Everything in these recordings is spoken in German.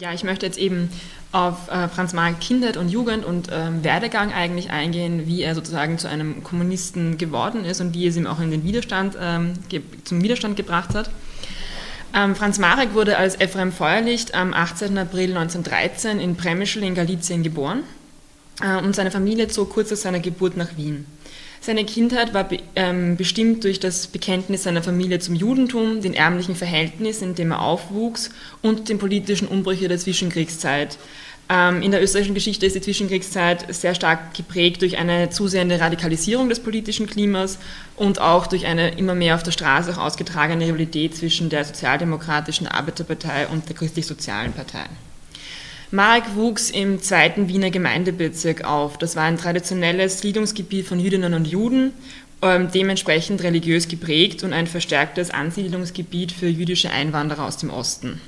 Ja, ich möchte jetzt eben auf äh, Franz Marc Kindheit und Jugend und ähm, Werdegang eigentlich eingehen, wie er sozusagen zu einem Kommunisten geworden ist und wie es ihm auch in den Widerstand, ähm, zum Widerstand gebracht hat. Ähm, Franz Marek wurde als Ephraim Feuerlicht am 18. April 1913 in Premischl in Galizien geboren äh, und seine Familie zog kurz nach seiner Geburt nach Wien. Seine Kindheit war be ähm, bestimmt durch das Bekenntnis seiner Familie zum Judentum, den ärmlichen Verhältnissen, in dem er aufwuchs und den politischen Umbrüche der Zwischenkriegszeit. Ähm, in der österreichischen Geschichte ist die Zwischenkriegszeit sehr stark geprägt durch eine zusehende Radikalisierung des politischen Klimas und auch durch eine immer mehr auf der Straße ausgetragene Rivalität zwischen der Sozialdemokratischen Arbeiterpartei und der Christlich-Sozialen Partei. Marek wuchs im zweiten Wiener Gemeindebezirk auf. Das war ein traditionelles Siedlungsgebiet von Jüdinnen und Juden, ähm, dementsprechend religiös geprägt und ein verstärktes Ansiedlungsgebiet für jüdische Einwanderer aus dem Osten.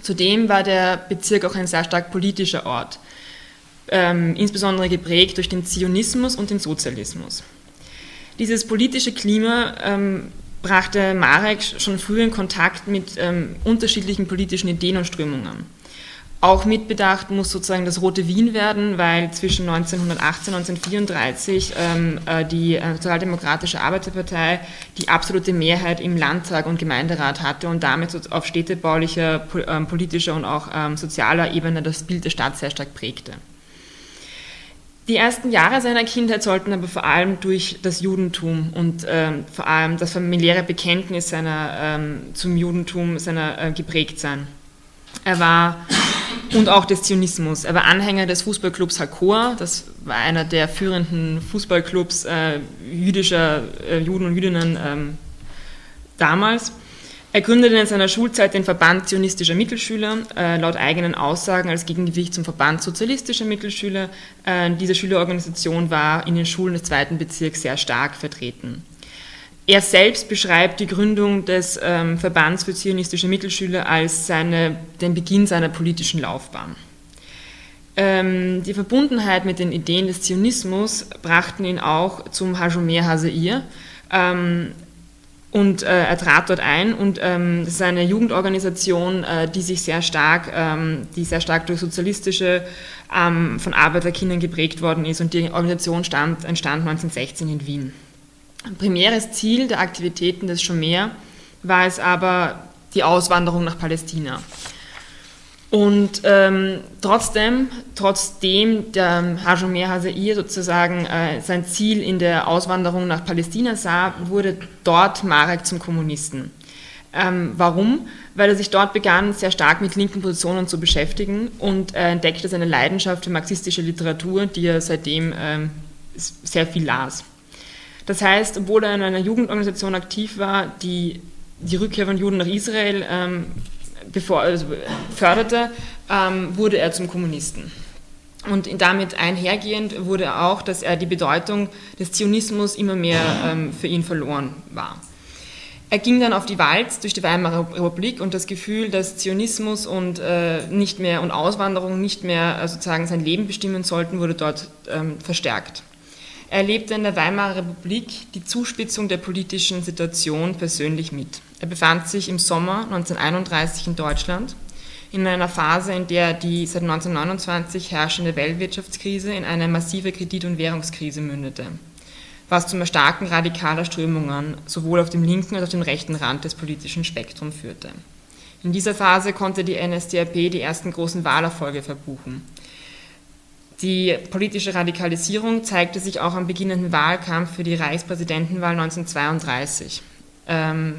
Zudem war der Bezirk auch ein sehr stark politischer Ort, ähm, insbesondere geprägt durch den Zionismus und den Sozialismus. Dieses politische Klima ähm, brachte Marek schon früh in Kontakt mit unterschiedlichen politischen Ideen und Strömungen. Auch mitbedacht muss sozusagen das Rote Wien werden, weil zwischen 1918 und 1934 ähm, äh, die äh, Sozialdemokratische Arbeiterpartei die absolute Mehrheit im Landtag und Gemeinderat hatte und damit auf städtebaulicher, ähm, politischer und auch ähm, sozialer Ebene das Bild der Stadt sehr stark prägte. Die ersten Jahre seiner Kindheit sollten aber vor allem durch das Judentum und ähm, vor allem das familiäre Bekenntnis seiner, ähm, zum Judentum seiner äh, geprägt sein. Er war und auch des Zionismus. Er war Anhänger des Fußballclubs Hakor, das war einer der führenden Fußballclubs äh, jüdischer äh, Juden und Jüdinnen ähm, damals. Er gründete in seiner Schulzeit den Verband zionistischer Mittelschüler, äh, laut eigenen Aussagen als Gegengewicht zum Verband sozialistischer Mittelschüler. Äh, diese Schülerorganisation war in den Schulen des zweiten Bezirks sehr stark vertreten. Er selbst beschreibt die Gründung des ähm, Verbands für zionistische Mittelschüler als seine, den Beginn seiner politischen Laufbahn. Ähm, die Verbundenheit mit den Ideen des Zionismus brachten ihn auch zum Hajomer Haseir ähm, und äh, er trat dort ein und ähm, das ist eine Jugendorganisation, äh, die sich sehr stark, ähm, die sehr stark durch sozialistische, ähm, von Arbeiterkindern geprägt worden ist und die Organisation stand, entstand 1916 in Wien. Primäres Ziel der Aktivitäten des Schomer war es aber die Auswanderung nach Palästina. Und ähm, trotzdem, trotzdem der Hajomer Hazair sozusagen äh, sein Ziel in der Auswanderung nach Palästina sah, wurde dort Marek zum Kommunisten. Ähm, warum? Weil er sich dort begann, sehr stark mit linken Positionen zu beschäftigen und äh, entdeckte seine Leidenschaft für marxistische Literatur, die er seitdem ähm, sehr viel las. Das heißt, obwohl er in einer Jugendorganisation aktiv war, die die Rückkehr von Juden nach Israel ähm, bevor, also förderte, ähm, wurde er zum Kommunisten. Und damit einhergehend wurde auch, dass er die Bedeutung des Zionismus immer mehr ähm, für ihn verloren war. Er ging dann auf die Walz durch die Weimarer Republik und das Gefühl, dass Zionismus und äh, nicht mehr und Auswanderung nicht mehr äh, sozusagen sein Leben bestimmen sollten, wurde dort ähm, verstärkt. Er erlebte in der Weimarer Republik die Zuspitzung der politischen Situation persönlich mit. Er befand sich im Sommer 1931 in Deutschland, in einer Phase, in der die seit 1929 herrschende Weltwirtschaftskrise in eine massive Kredit- und Währungskrise mündete, was zum Erstarken radikaler Strömungen sowohl auf dem linken als auch auf dem rechten Rand des politischen Spektrums führte. In dieser Phase konnte die NSDAP die ersten großen Wahlerfolge verbuchen. Die politische Radikalisierung zeigte sich auch am beginnenden Wahlkampf für die Reichspräsidentenwahl 1932. Ähm,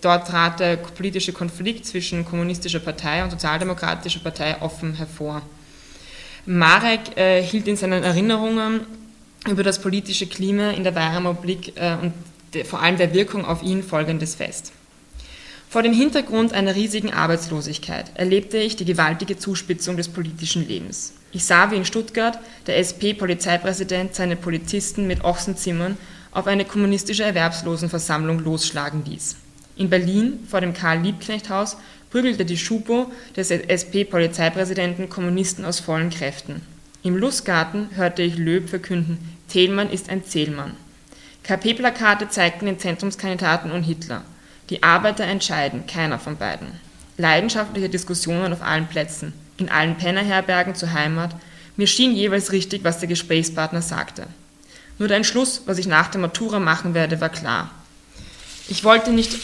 dort trat der politische Konflikt zwischen kommunistischer Partei und sozialdemokratischer Partei offen hervor. Marek äh, hielt in seinen Erinnerungen über das politische Klima in der Weimarer Republik äh, und de, vor allem der Wirkung auf ihn Folgendes fest. Vor dem Hintergrund einer riesigen Arbeitslosigkeit erlebte ich die gewaltige Zuspitzung des politischen Lebens. Ich sah, wie in Stuttgart der SP-Polizeipräsident seine Polizisten mit Ochsenzimmern auf eine kommunistische Erwerbslosenversammlung losschlagen ließ. In Berlin vor dem Karl-Liebknecht-Haus prügelte die Schupo des SP-Polizeipräsidenten Kommunisten aus vollen Kräften. Im Lustgarten hörte ich Löb verkünden, Thälmann ist ein Zählmann. KP-Plakate zeigten den Zentrumskandidaten und Hitler. Die Arbeiter entscheiden, keiner von beiden. leidenschaftliche Diskussionen auf allen Plätzen, in allen Pennerherbergen zur Heimat. Mir schien jeweils richtig, was der Gesprächspartner sagte. Nur der Entschluss, was ich nach der Matura machen werde, war klar. Ich wollte nicht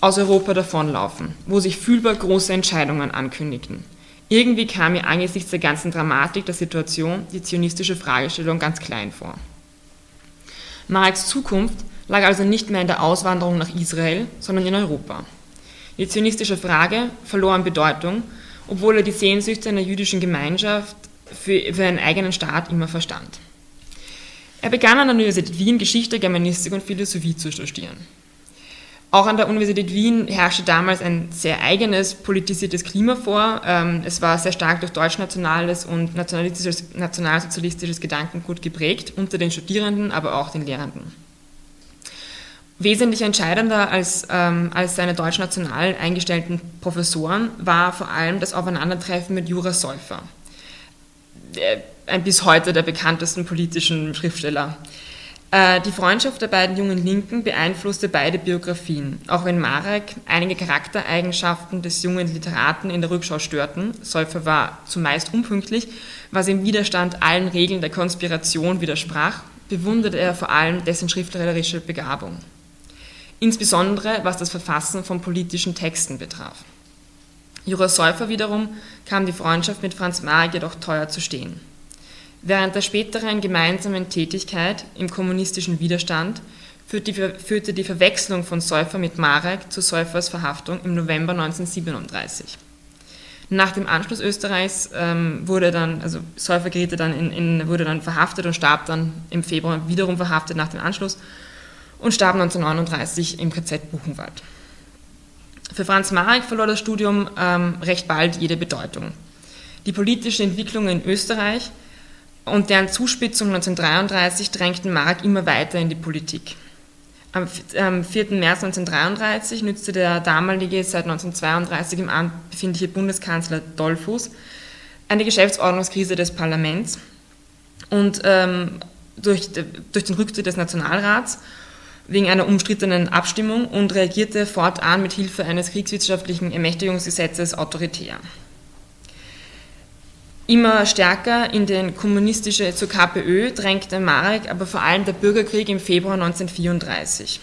aus Europa davonlaufen, wo sich fühlbar große Entscheidungen ankündigten. Irgendwie kam mir angesichts der ganzen Dramatik der Situation die zionistische Fragestellung ganz klein vor. Mareks Zukunft lag also nicht mehr in der Auswanderung nach Israel, sondern in Europa. Die zionistische Frage verlor an Bedeutung, obwohl er die Sehnsüchte einer jüdischen Gemeinschaft für, für einen eigenen Staat immer verstand. Er begann an der Universität Wien Geschichte, Germanistik und Philosophie zu studieren. Auch an der Universität Wien herrschte damals ein sehr eigenes politisiertes Klima vor. Ähm, es war sehr stark durch deutschnationales und nationalsozialistisches Gedankengut geprägt, unter den Studierenden, aber auch den Lehrenden. Wesentlich entscheidender als, ähm, als seine deutschnational eingestellten Professoren war vor allem das Aufeinandertreffen mit Jura Säufer, ein bis heute der bekanntesten politischen Schriftsteller. Äh, die Freundschaft der beiden jungen Linken beeinflusste beide Biografien, auch wenn Marek einige Charaktereigenschaften des jungen Literaten in der Rückschau störten. Säufer war zumeist unpünktlich, was im Widerstand allen Regeln der Konspiration widersprach, bewunderte er vor allem dessen schriftstellerische Begabung. Insbesondere was das Verfassen von politischen Texten betraf. Jura Säufer wiederum kam die Freundschaft mit Franz Marek jedoch teuer zu stehen. Während der späteren gemeinsamen Tätigkeit im kommunistischen Widerstand führte die Verwechslung von Säufer mit Marek zu Säufers Verhaftung im November 1937. Nach dem Anschluss Österreichs ähm, wurde dann, also Säufer geriet dann in, in, wurde dann verhaftet und starb dann im Februar wiederum verhaftet nach dem Anschluss und starb 1939 im KZ Buchenwald. Für Franz Marek verlor das Studium ähm, recht bald jede Bedeutung. Die politische Entwicklung in Österreich und deren Zuspitzung 1933 drängten Mark immer weiter in die Politik. Am 4. März 1933 nützte der damalige, seit 1932 im Amt befindliche Bundeskanzler Dollfuß eine Geschäftsordnungskrise des Parlaments und ähm, durch, durch den Rücktritt des Nationalrats wegen einer umstrittenen Abstimmung und reagierte fortan mit Hilfe eines kriegswissenschaftlichen Ermächtigungsgesetzes autoritär immer stärker in den kommunistische zur KPÖ drängte Marek, aber vor allem der Bürgerkrieg im Februar 1934.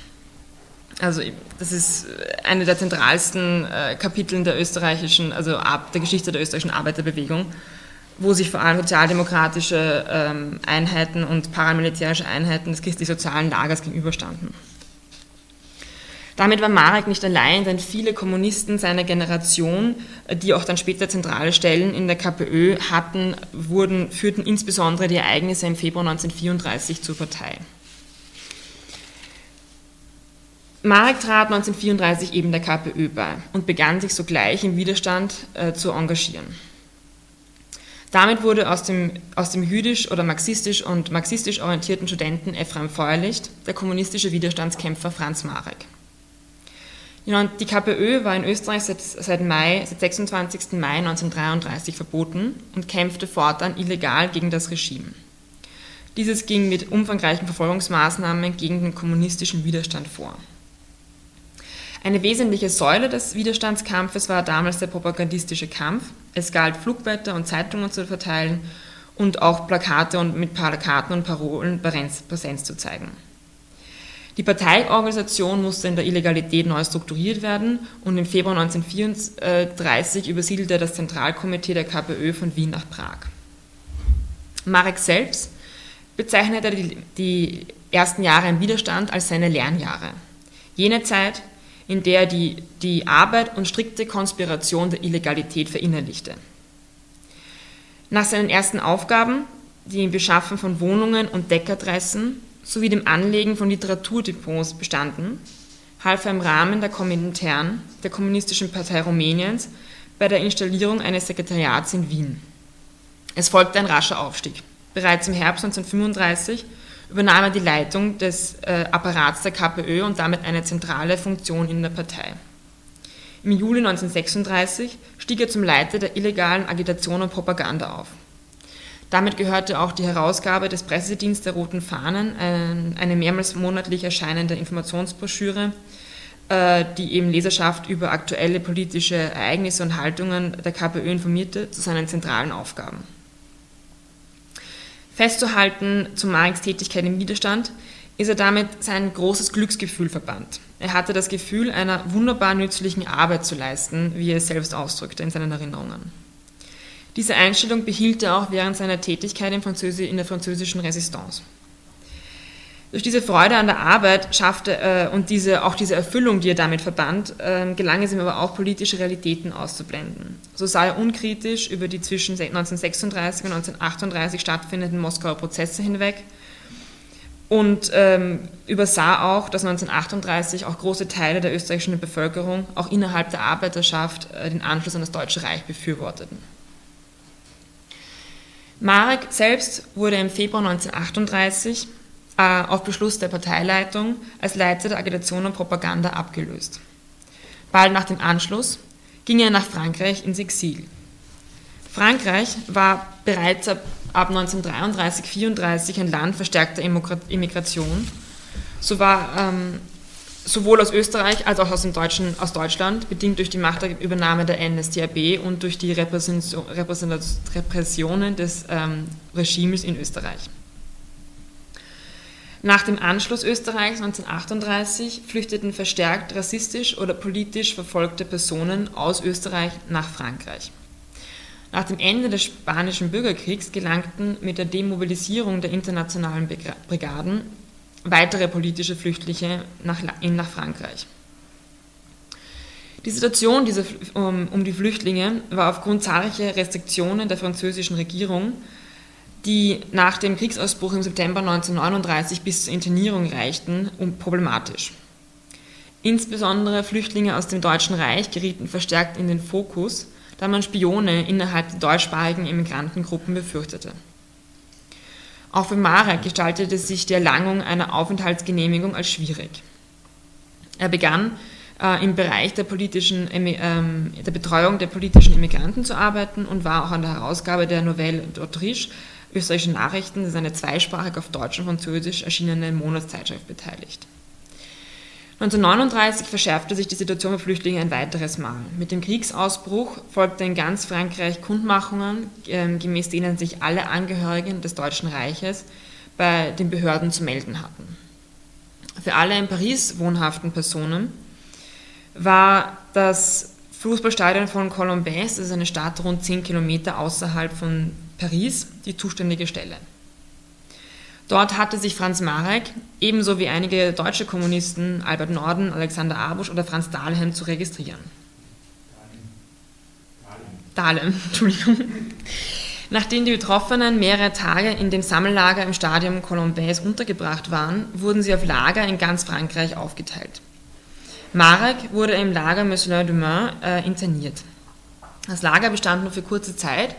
Also das ist eine der zentralsten äh, Kapiteln der österreichischen, also der Geschichte der österreichischen Arbeiterbewegung, wo sich vor allem sozialdemokratische ähm, Einheiten und paramilitärische Einheiten des christlich-sozialen Lagers gegenüberstanden. Damit war Marek nicht allein, denn viele Kommunisten seiner Generation, die auch dann später zentrale Stellen in der KPÖ hatten, wurden, führten insbesondere die Ereignisse im Februar 1934 zur Partei. Marek trat 1934 eben der KPÖ bei und begann sich sogleich im Widerstand äh, zu engagieren. Damit wurde aus dem, aus dem jüdisch oder marxistisch und marxistisch orientierten Studenten Ephraim Feuerlicht der kommunistische Widerstandskämpfer Franz Marek. Die KPÖ war in Österreich seit, seit, Mai, seit 26. Mai 1933 verboten und kämpfte fortan illegal gegen das Regime. Dieses ging mit umfangreichen Verfolgungsmaßnahmen gegen den kommunistischen Widerstand vor. Eine wesentliche Säule des Widerstandskampfes war damals der propagandistische Kampf. Es galt, Flugblätter und Zeitungen zu verteilen und auch Plakate und mit Plakaten und Parolen Präsenz zu zeigen. Die Parteiorganisation musste in der Illegalität neu strukturiert werden und im Februar 1934 übersiedelte das Zentralkomitee der KPÖ von Wien nach Prag. Marek selbst bezeichnete die, die ersten Jahre im Widerstand als seine Lernjahre. Jene Zeit, in der er die, die Arbeit und strikte Konspiration der Illegalität verinnerlichte. Nach seinen ersten Aufgaben, die im Beschaffen von Wohnungen und Deckadressen sowie dem Anlegen von Literaturdepots bestanden, half er im Rahmen der Komintern der Kommunistischen Partei Rumäniens bei der Installierung eines Sekretariats in Wien. Es folgte ein rascher Aufstieg. Bereits im Herbst 1935 übernahm er die Leitung des äh, Apparats der KPÖ und damit eine zentrale Funktion in der Partei. Im Juli 1936 stieg er zum Leiter der illegalen Agitation und Propaganda auf. Damit gehörte auch die Herausgabe des Pressedienstes der Roten Fahnen, eine mehrmals monatlich erscheinende Informationsbroschüre, äh, die eben Leserschaft über aktuelle politische Ereignisse und Haltungen der KPÖ informierte, zu seinen zentralen Aufgaben. Festzuhalten zu Mareks Tätigkeit im Widerstand ist er damit sein großes Glücksgefühl verbannt. Er hatte das Gefühl, einer wunderbar nützlichen Arbeit zu leisten, wie er es selbst ausdrückte in seinen Erinnerungen. Diese Einstellung behielt er auch während seiner Tätigkeit in der französischen Resistance. Durch diese Freude an der Arbeit schaffte äh, und diese, auch diese Erfüllung, die er damit verband, äh, gelang es ihm aber auch, politische Realitäten auszublenden. So sah er unkritisch über die zwischen 1936 und 1938 stattfindenden Moskauer Prozesse hinweg und ähm, übersah auch, dass 1938 auch große Teile der österreichischen Bevölkerung, auch innerhalb der Arbeiterschaft, äh, den Anschluss an das Deutsche Reich befürworteten. Marek selbst wurde im Februar 1938 äh, auf Beschluss der Parteileitung als Leiter der Agitation und Propaganda abgelöst. Bald nach dem Anschluss ging er nach Frankreich ins Exil. Frankreich war bereits ab, ab 1933-34 ein Land verstärkter Immigration. So war ähm, sowohl aus Österreich als auch aus, dem Deutschen, aus Deutschland, bedingt durch die Machtübernahme der NSDAP und durch die Repressionen des ähm, Regimes in Österreich. Nach dem Anschluss Österreichs 1938 flüchteten verstärkt rassistisch oder politisch verfolgte Personen aus Österreich nach Frankreich. Nach dem Ende des Spanischen Bürgerkriegs gelangten mit der Demobilisierung der internationalen Brigaden weitere politische Flüchtlinge nach, nach Frankreich. Die Situation um die Flüchtlinge war aufgrund zahlreicher Restriktionen der französischen Regierung die nach dem Kriegsausbruch im September 1939 bis zur Internierung reichten, problematisch. Insbesondere Flüchtlinge aus dem Deutschen Reich gerieten verstärkt in den Fokus, da man Spione innerhalb der deutschsprachigen Immigrantengruppen befürchtete. Auch für Marek gestaltete sich die Erlangung einer Aufenthaltsgenehmigung als schwierig. Er begann äh, im Bereich der, politischen, äh, der Betreuung der politischen Immigranten zu arbeiten und war auch an der Herausgabe der Nouvelle d'Autriche Österreichische Nachrichten, das ist eine zweisprachig auf Deutsch und Französisch erschienene Monatszeitschrift, beteiligt. 1939 verschärfte sich die Situation für Flüchtlinge ein weiteres Mal. Mit dem Kriegsausbruch folgte in ganz Frankreich Kundmachungen, ähm, gemäß denen sich alle Angehörigen des Deutschen Reiches bei den Behörden zu melden hatten. Für alle in Paris wohnhaften Personen war das Fußballstadion von Colombes, das ist eine Stadt rund 10 Kilometer außerhalb von Paris die zuständige Stelle. Dort hatte sich Franz Marek, ebenso wie einige deutsche Kommunisten, Albert Norden, Alexander Abusch oder Franz Dahlem, zu registrieren. Dahlem, Dahlem Entschuldigung. Nachdem die Betroffenen mehrere Tage in dem Sammellager im Stadion Colombais untergebracht waren, wurden sie auf Lager in ganz Frankreich aufgeteilt. Marek wurde im Lager Monsieur du Main äh, interniert. Das Lager bestand nur für kurze Zeit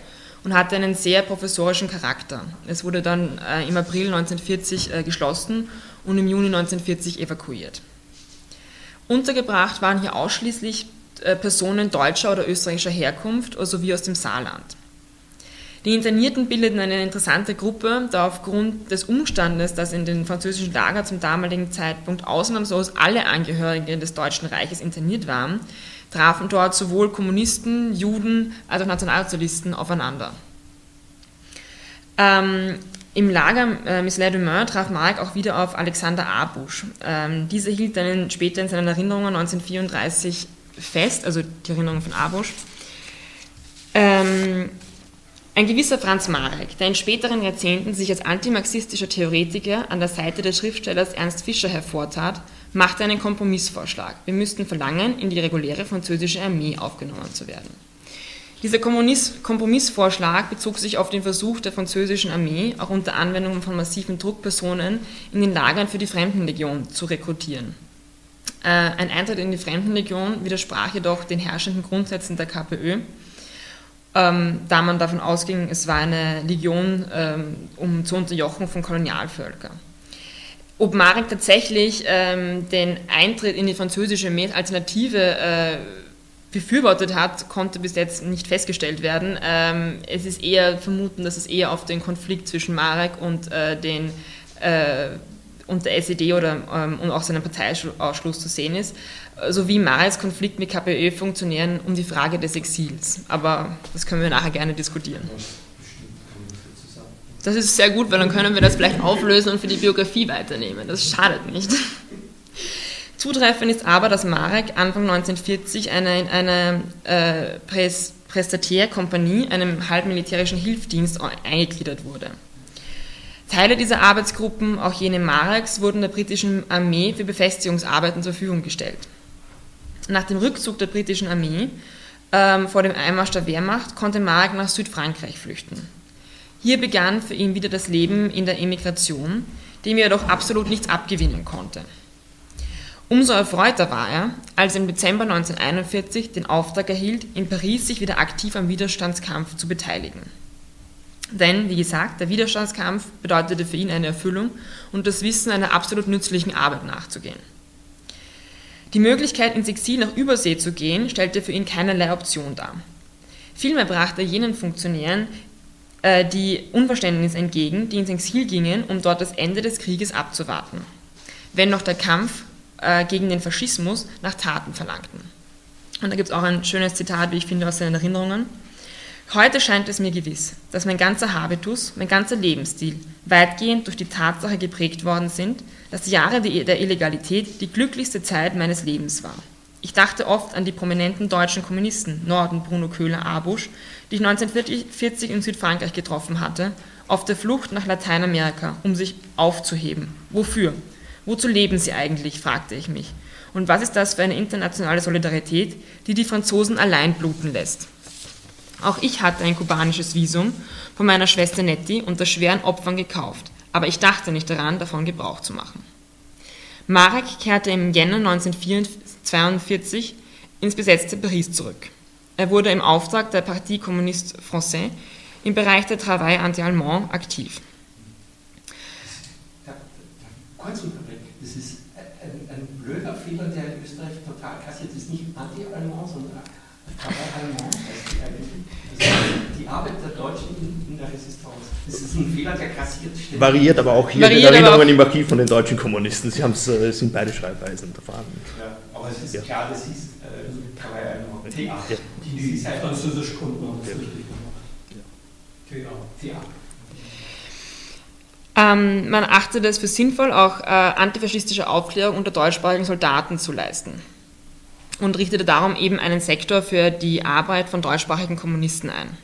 und hatte einen sehr professorischen Charakter. Es wurde dann äh, im April 1940 äh, geschlossen und im Juni 1940 evakuiert. Untergebracht waren hier ausschließlich äh, Personen deutscher oder österreichischer Herkunft sowie aus dem Saarland. Die Internierten bildeten eine interessante Gruppe, da aufgrund des Umstandes, dass in den französischen Lager zum damaligen Zeitpunkt ausnahmslos alle Angehörigen des Deutschen Reiches interniert waren, trafen dort sowohl Kommunisten, Juden als auch Nationalsozialisten aufeinander. Ähm, Im Lager äh, Miss Dumain traf Mark auch wieder auf Alexander Abusch. Ähm, dieser hielt dann später in seinen Erinnerungen 1934 fest, also die Erinnerungen von Abusch. Ähm, ein gewisser Franz Marek, der in späteren Jahrzehnten sich als antimarxistischer Theoretiker an der Seite des Schriftstellers Ernst Fischer hervortat, machte einen Kompromissvorschlag. Wir müssten verlangen, in die reguläre französische Armee aufgenommen zu werden. Dieser Kompromissvorschlag bezog sich auf den Versuch der französischen Armee, auch unter Anwendung von massiven Druckpersonen in den Lagern für die Fremdenlegion zu rekrutieren. Äh, ein Eintritt in die Fremdenlegion widersprach jedoch den herrschenden Grundsätzen der KPÖ ähm, da man davon ausging, es war eine Legion, ähm, um zu unterjochen von Kolonialvölkern. Ob Marek tatsächlich ähm, den Eintritt in die französische Alternative äh, befürwortet hat, konnte bis jetzt nicht festgestellt werden. Ähm, es ist eher vermuten, dass es eher auf den Konflikt zwischen Marek und äh, den äh, und der SED oder, ähm, und auch seinem Parteiausschluss zu sehen ist, sowie Mareks Konflikt mit KPÖ-Funktionären um die Frage des Exils. Aber das können wir nachher gerne diskutieren. Das ist sehr gut, weil dann können wir das vielleicht auflösen und für die Biografie weiternehmen. Das schadet nicht. Zutreffend ist aber, dass Marek Anfang 1940 eine, in eine äh, Pres Prestatärkompanie, einem halbmilitärischen Hilfsdienst, eingegliedert wurde. Teile dieser Arbeitsgruppen, auch jene Mareks, wurden der britischen Armee für Befestigungsarbeiten zur Verfügung gestellt. Nach dem Rückzug der britischen Armee ähm, vor dem Einmarsch der Wehrmacht konnte Marek nach Südfrankreich flüchten. Hier begann für ihn wieder das Leben in der Emigration, dem er jedoch absolut nichts abgewinnen konnte. Umso erfreuter war er, als er im Dezember 1941 den Auftrag erhielt, in Paris sich wieder aktiv am Widerstandskampf zu beteiligen. Denn, wie gesagt, der Widerstandskampf bedeutete für ihn eine Erfüllung und das Wissen einer absolut nützlichen Arbeit nachzugehen. Die Möglichkeit, ins Exil nach Übersee zu gehen, stellte für ihn keinerlei Option dar. Vielmehr brachte er jenen Funktionären äh, die Unverständnis entgegen, die ins Exil gingen, um dort das Ende des Krieges abzuwarten, wenn noch der Kampf äh, gegen den Faschismus nach Taten verlangten. Und da gibt es auch ein schönes Zitat, wie ich finde, aus seinen Erinnerungen. Heute scheint es mir gewiss, dass mein ganzer Habitus, mein ganzer Lebensstil weitgehend durch die Tatsache geprägt worden sind, dass die Jahre der Illegalität die glücklichste Zeit meines Lebens war. Ich dachte oft an die prominenten deutschen Kommunisten, Norden Bruno Köhler-Abusch, die ich 1940 in Südfrankreich getroffen hatte, auf der Flucht nach Lateinamerika, um sich aufzuheben. Wofür? Wozu leben sie eigentlich, fragte ich mich. Und was ist das für eine internationale Solidarität, die die Franzosen allein bluten lässt? Auch ich hatte ein kubanisches Visum von meiner Schwester Nettie unter schweren Opfern gekauft, aber ich dachte nicht daran, davon Gebrauch zu machen. Marek kehrte im Jänner 1942 ins besetzte Paris zurück. Er wurde im Auftrag der Partie Communiste Français im Bereich der Travail anti-allemand aktiv. Kurz unterbrechen, das ist ein, ein, blöder Fehler, der in Österreich total kassiert ist. Nicht anti-allemand, sondern Travail allemand heißt die Arbeit der Deutschen in, der Resistance. Das ist ein Fehler, der kassiert steht. Variiert aber auch hier Variiert in Erinnerungen im Archiv von den deutschen Kommunisten. Sie haben es, äh, sind beide Schreibweisen vorhanden. Ja, aber es ist ja. klar, das ist äh, TA. Ja. Die, die Französischkunden haben es ja. richtig gemacht. TA. TA. Ähm, man achtete es für sinnvoll, auch äh, antifaschistische Aufklärung unter deutschsprachigen Soldaten zu leisten und richtete darum eben einen Sektor für die Arbeit von deutschsprachigen Kommunisten ein.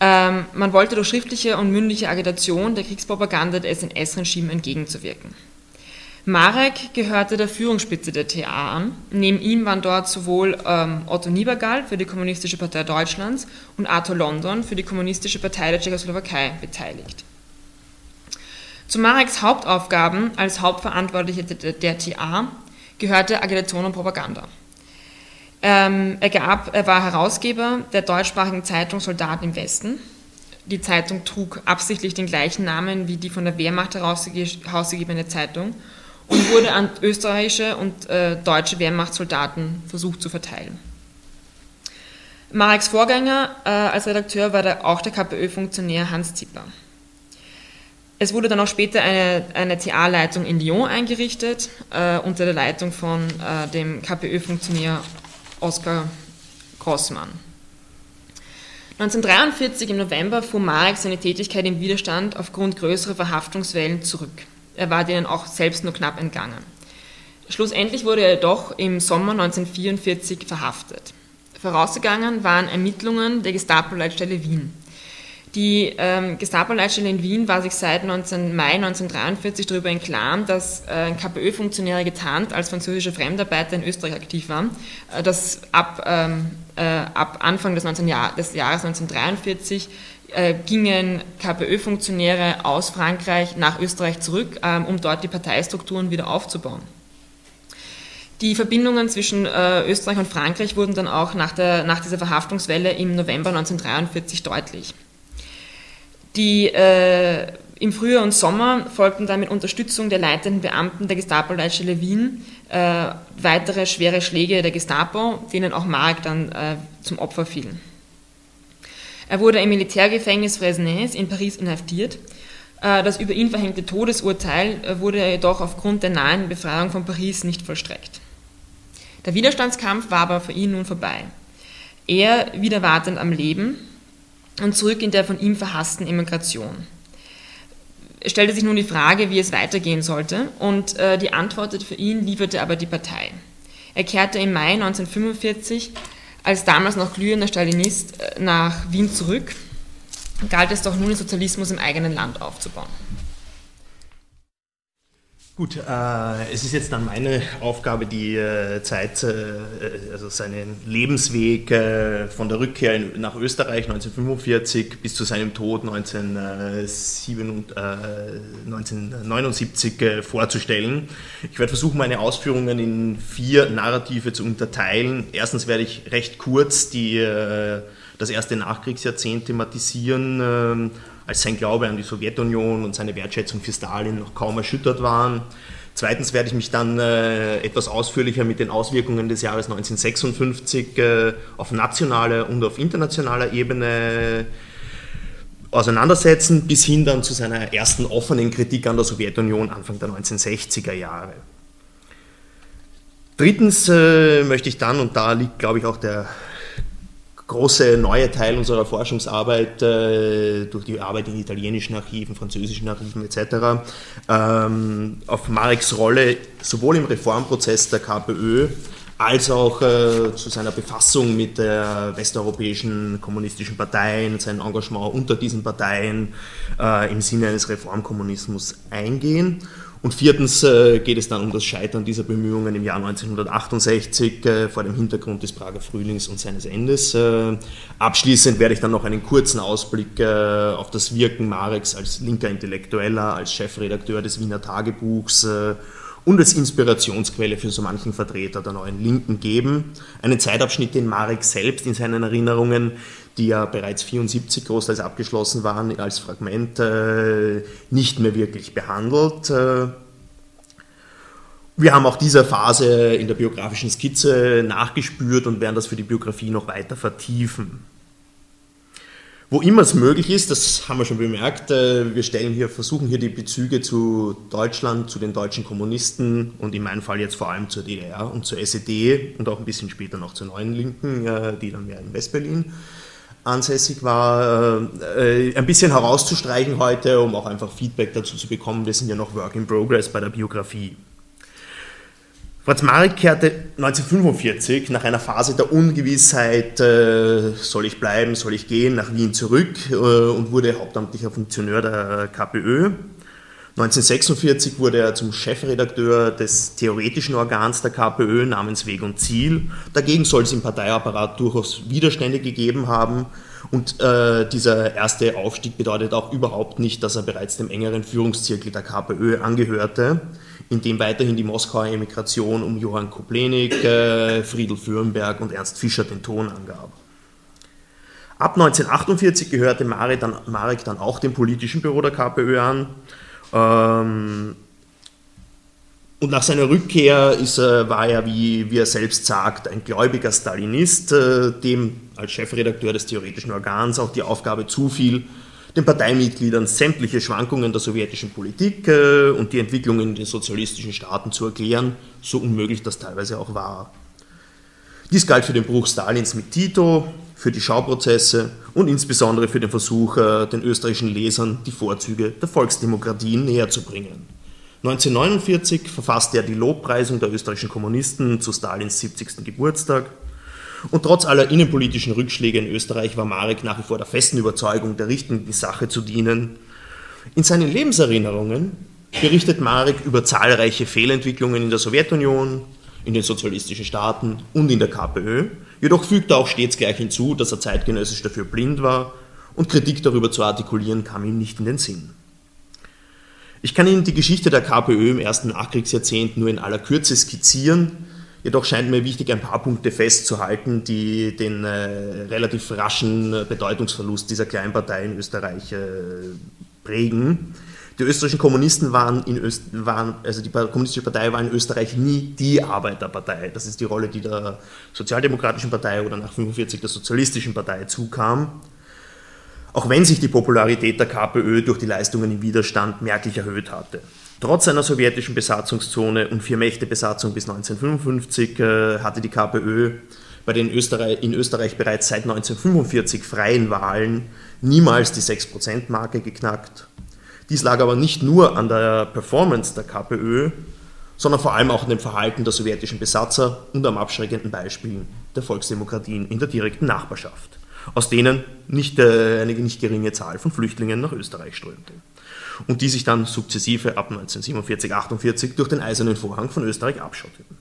Ähm, man wollte durch schriftliche und mündliche Agitation der Kriegspropaganda des NS-Regime entgegenzuwirken. Marek gehörte der Führungsspitze der TA an. Neben ihm waren dort sowohl ähm, Otto Niebergall für die Kommunistische Partei Deutschlands und Arthur London für die Kommunistische Partei der Tschechoslowakei beteiligt. Zu Mareks Hauptaufgaben als Hauptverantwortlicher der TA gehörte Agitation und Propaganda. Ähm, er, gab, er war Herausgeber der deutschsprachigen Zeitung Soldaten im Westen. Die Zeitung trug absichtlich den gleichen Namen wie die von der Wehrmacht herausgegebene Zeitung und wurde an österreichische und äh, deutsche Wehrmachtssoldaten versucht zu verteilen. Mareks Vorgänger äh, als Redakteur war der, auch der KPÖ-Funktionär Hans Zipper. Es wurde dann auch später eine, eine TA-Leitung in Lyon eingerichtet, äh, unter der Leitung von äh, dem KPÖ-Funktionär Oskar Grossmann. 1943 im November fuhr Marek seine Tätigkeit im Widerstand aufgrund größerer Verhaftungswellen zurück. Er war denen auch selbst nur knapp entgangen. Schlussendlich wurde er doch im Sommer 1944 verhaftet. Vorausgegangen waren Ermittlungen der Gestapo-Leitstelle Wien. Die ähm, Gestapo-Leitstelle in Wien war sich seit 19, Mai 1943 darüber im Klaren, dass äh, KPÖ-Funktionäre getarnt als französische Fremdarbeiter in Österreich aktiv waren, äh, dass ab, ähm, äh, ab Anfang des, 19 Jahr, des Jahres 1943 äh, gingen KPÖ-Funktionäre aus Frankreich nach Österreich zurück, ähm, um dort die Parteistrukturen wieder aufzubauen. Die Verbindungen zwischen äh, Österreich und Frankreich wurden dann auch nach, der, nach dieser Verhaftungswelle im November 1943 deutlich. Die, äh, Im Frühjahr und Sommer folgten dann mit Unterstützung der leitenden Beamten der Gestapo-Leitstelle Wien äh, weitere schwere Schläge der Gestapo, denen auch Mark dann äh, zum Opfer fiel. Er wurde im Militärgefängnis Fresnes in Paris inhaftiert. Äh, das über ihn verhängte Todesurteil äh, wurde jedoch aufgrund der nahen Befreiung von Paris nicht vollstreckt. Der Widerstandskampf war aber für ihn nun vorbei. Er wieder wartend am Leben und zurück in der von ihm verhassten Emigration. Es stellte sich nun die Frage, wie es weitergehen sollte, und äh, die Antwort für ihn lieferte aber die Partei. Er kehrte im Mai 1945 als damals noch glühender Stalinist nach Wien zurück galt es doch nun, den Sozialismus im eigenen Land aufzubauen. Gut, äh, es ist jetzt dann meine Aufgabe, die äh, Zeit, äh, also seinen Lebensweg äh, von der Rückkehr in, nach Österreich 1945 bis zu seinem Tod 1977, 1979 äh, vorzustellen. Ich werde versuchen, meine Ausführungen in vier Narrative zu unterteilen. Erstens werde ich recht kurz die äh, das erste Nachkriegsjahrzehnt thematisieren, ähm, als sein Glaube an die Sowjetunion und seine Wertschätzung für Stalin noch kaum erschüttert waren. Zweitens werde ich mich dann äh, etwas ausführlicher mit den Auswirkungen des Jahres 1956 äh, auf nationaler und auf internationaler Ebene auseinandersetzen, bis hin dann zu seiner ersten offenen Kritik an der Sowjetunion Anfang der 1960er Jahre. Drittens äh, möchte ich dann, und da liegt, glaube ich, auch der große neue Teil unserer Forschungsarbeit äh, durch die Arbeit in italienischen Archiven, französischen Archiven etc. Ähm, auf Mareks Rolle sowohl im Reformprozess der KPÖ als auch äh, zu seiner Befassung mit der westeuropäischen kommunistischen Parteien, sein Engagement unter diesen Parteien äh, im Sinne eines Reformkommunismus eingehen. Und viertens äh, geht es dann um das Scheitern dieser Bemühungen im Jahr 1968 äh, vor dem Hintergrund des Prager Frühlings und seines Endes. Äh, abschließend werde ich dann noch einen kurzen Ausblick auf das Wirken Mareks als linker Intellektueller, als Chefredakteur des Wiener Tagebuchs und als Inspirationsquelle für so manchen Vertreter der neuen Linken geben. Einen Zeitabschnitt, den Marek selbst in seinen Erinnerungen die ja bereits 74 großteils abgeschlossen waren, als Fragment äh, nicht mehr wirklich behandelt. Äh, wir haben auch dieser Phase in der biografischen Skizze nachgespürt und werden das für die Biografie noch weiter vertiefen. Wo immer es möglich ist, das haben wir schon bemerkt, äh, wir stellen hier, versuchen hier die Bezüge zu Deutschland, zu den deutschen Kommunisten und in meinem Fall jetzt vor allem zur DDR und zur SED und auch ein bisschen später noch zur neuen Linken, die dann mehr in Westberlin ansässig war, äh, ein bisschen herauszustreichen heute, um auch einfach Feedback dazu zu bekommen. Wir sind ja noch Work in Progress bei der Biografie. Franz Marek kehrte 1945 nach einer Phase der Ungewissheit, äh, soll ich bleiben, soll ich gehen, nach Wien zurück äh, und wurde hauptamtlicher Funktionär der KPÖ. 1946 wurde er zum Chefredakteur des theoretischen Organs der KPÖ namens Weg und Ziel. Dagegen soll es im Parteiapparat durchaus Widerstände gegeben haben. Und äh, dieser erste Aufstieg bedeutet auch überhaupt nicht, dass er bereits dem engeren Führungszirkel der KPÖ angehörte, in dem weiterhin die Moskauer Emigration um Johann Koplenik, äh, Friedel Fürnberg und Ernst Fischer den Ton angab. Ab 1948 gehörte Marek dann, Marek dann auch dem politischen Büro der KPÖ an ähm, und nach seiner Rückkehr ist, äh, war er, wie, wie, er selbst sagt, ein gläubiger Stalinist, äh, dem als Chefredakteur des theoretischen Organs auch die Aufgabe zufiel, den Parteimitgliedern sämtliche Schwankungen der sowjetischen Politik äh, und die Entwicklung in den sozialistischen Staaten zu erklären, so unmöglich das teilweise auch war. Dies galt für den Bruch Stalins mit Tito, für die Schauprozesse und insbesondere für den Versuch, äh, den österreichischen Lesern die Vorzüge der Volksdemokratie näher zu bringen. 1949 verfasste er die Lobpreisung der österreichischen Kommunisten zu Stalins 70. Geburtstag. Und trotz aller innenpolitischen Rückschläge in Österreich war Marek nach wie vor der festen Überzeugung, der richtigen Sache zu dienen. In seinen Lebenserinnerungen berichtet Marek über zahlreiche Fehlentwicklungen in der Sowjetunion, in den sozialistischen Staaten und in der KPÖ. Jedoch fügt er auch stets gleich hinzu, dass er zeitgenössisch dafür blind war und Kritik darüber zu artikulieren kam ihm nicht in den Sinn. Ich kann Ihnen die Geschichte der KPÖ im ersten Nachkriegsjahrzehnt nur in aller Kürze skizzieren, jedoch scheint mir wichtig, ein paar Punkte festzuhalten, die den äh, relativ raschen Bedeutungsverlust dieser Kleinpartei in Österreich äh, prägen. Die österreichischen Kommunisten waren, in Öst, waren, also die Kommunistische Partei war in Österreich nie die Arbeiterpartei. Das ist die Rolle, die der Sozialdemokratischen Partei oder nach 1945 der Sozialistischen Partei zukam. auch wenn sich die Popularität der KPÖ durch die Leistungen im Widerstand merklich erhöht hatte. Trotz einer sowjetischen Besatzungszone und Vier-Mächte-Besatzung bis 1955 äh, hatte die KPÖ bei den Österreich, in Österreich bereits seit 1945 freien Wahlen niemals die 6%-Marke geknackt. Dies lag aber nicht nur an der Performance der KPÖ, sondern vor allem auch an dem Verhalten der sowjetischen Besatzer und am abschreckenden Beispiel der Volksdemokratien in der direkten Nachbarschaft, aus denen nicht, äh, eine nicht geringe Zahl von Flüchtlingen nach Österreich strömte und die sich dann sukzessive ab 1947, 48 durch den Eisernen Vorhang von Österreich abschotteten.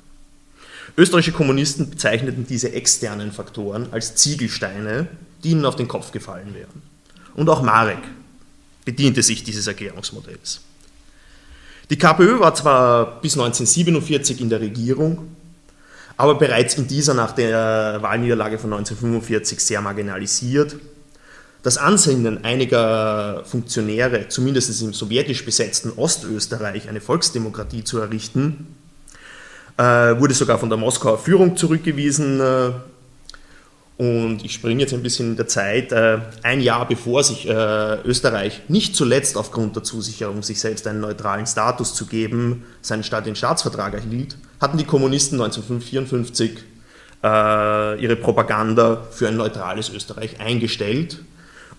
Österreichische Kommunisten bezeichneten diese externen Faktoren als Ziegelsteine, die ihnen auf den Kopf gefallen wären. Und auch Marek bediente sich dieses Erklärungsmodells. Die KPÖ war zwar bis 1947 in der Regierung, aber bereits in dieser nach der Wahlniederlage von 1945 sehr marginalisiert. Das Ansinnen einiger Funktionäre, zumindest im sowjetisch besetzten Ostösterreich, eine Volksdemokratie zu errichten, äh, wurde sogar von der Moskauer Führung zurückgewiesen. Äh, und ich springe jetzt ein bisschen in der Zeit. Äh, ein Jahr bevor sich Österreich nicht zuletzt aufgrund der Zusicherung, sich selbst einen neutralen Status zu geben, seinen Staat den Staatsvertrag erhielt, hatten die Kommunisten 1954 ihre Propaganda für ein neutrales Österreich eingestellt.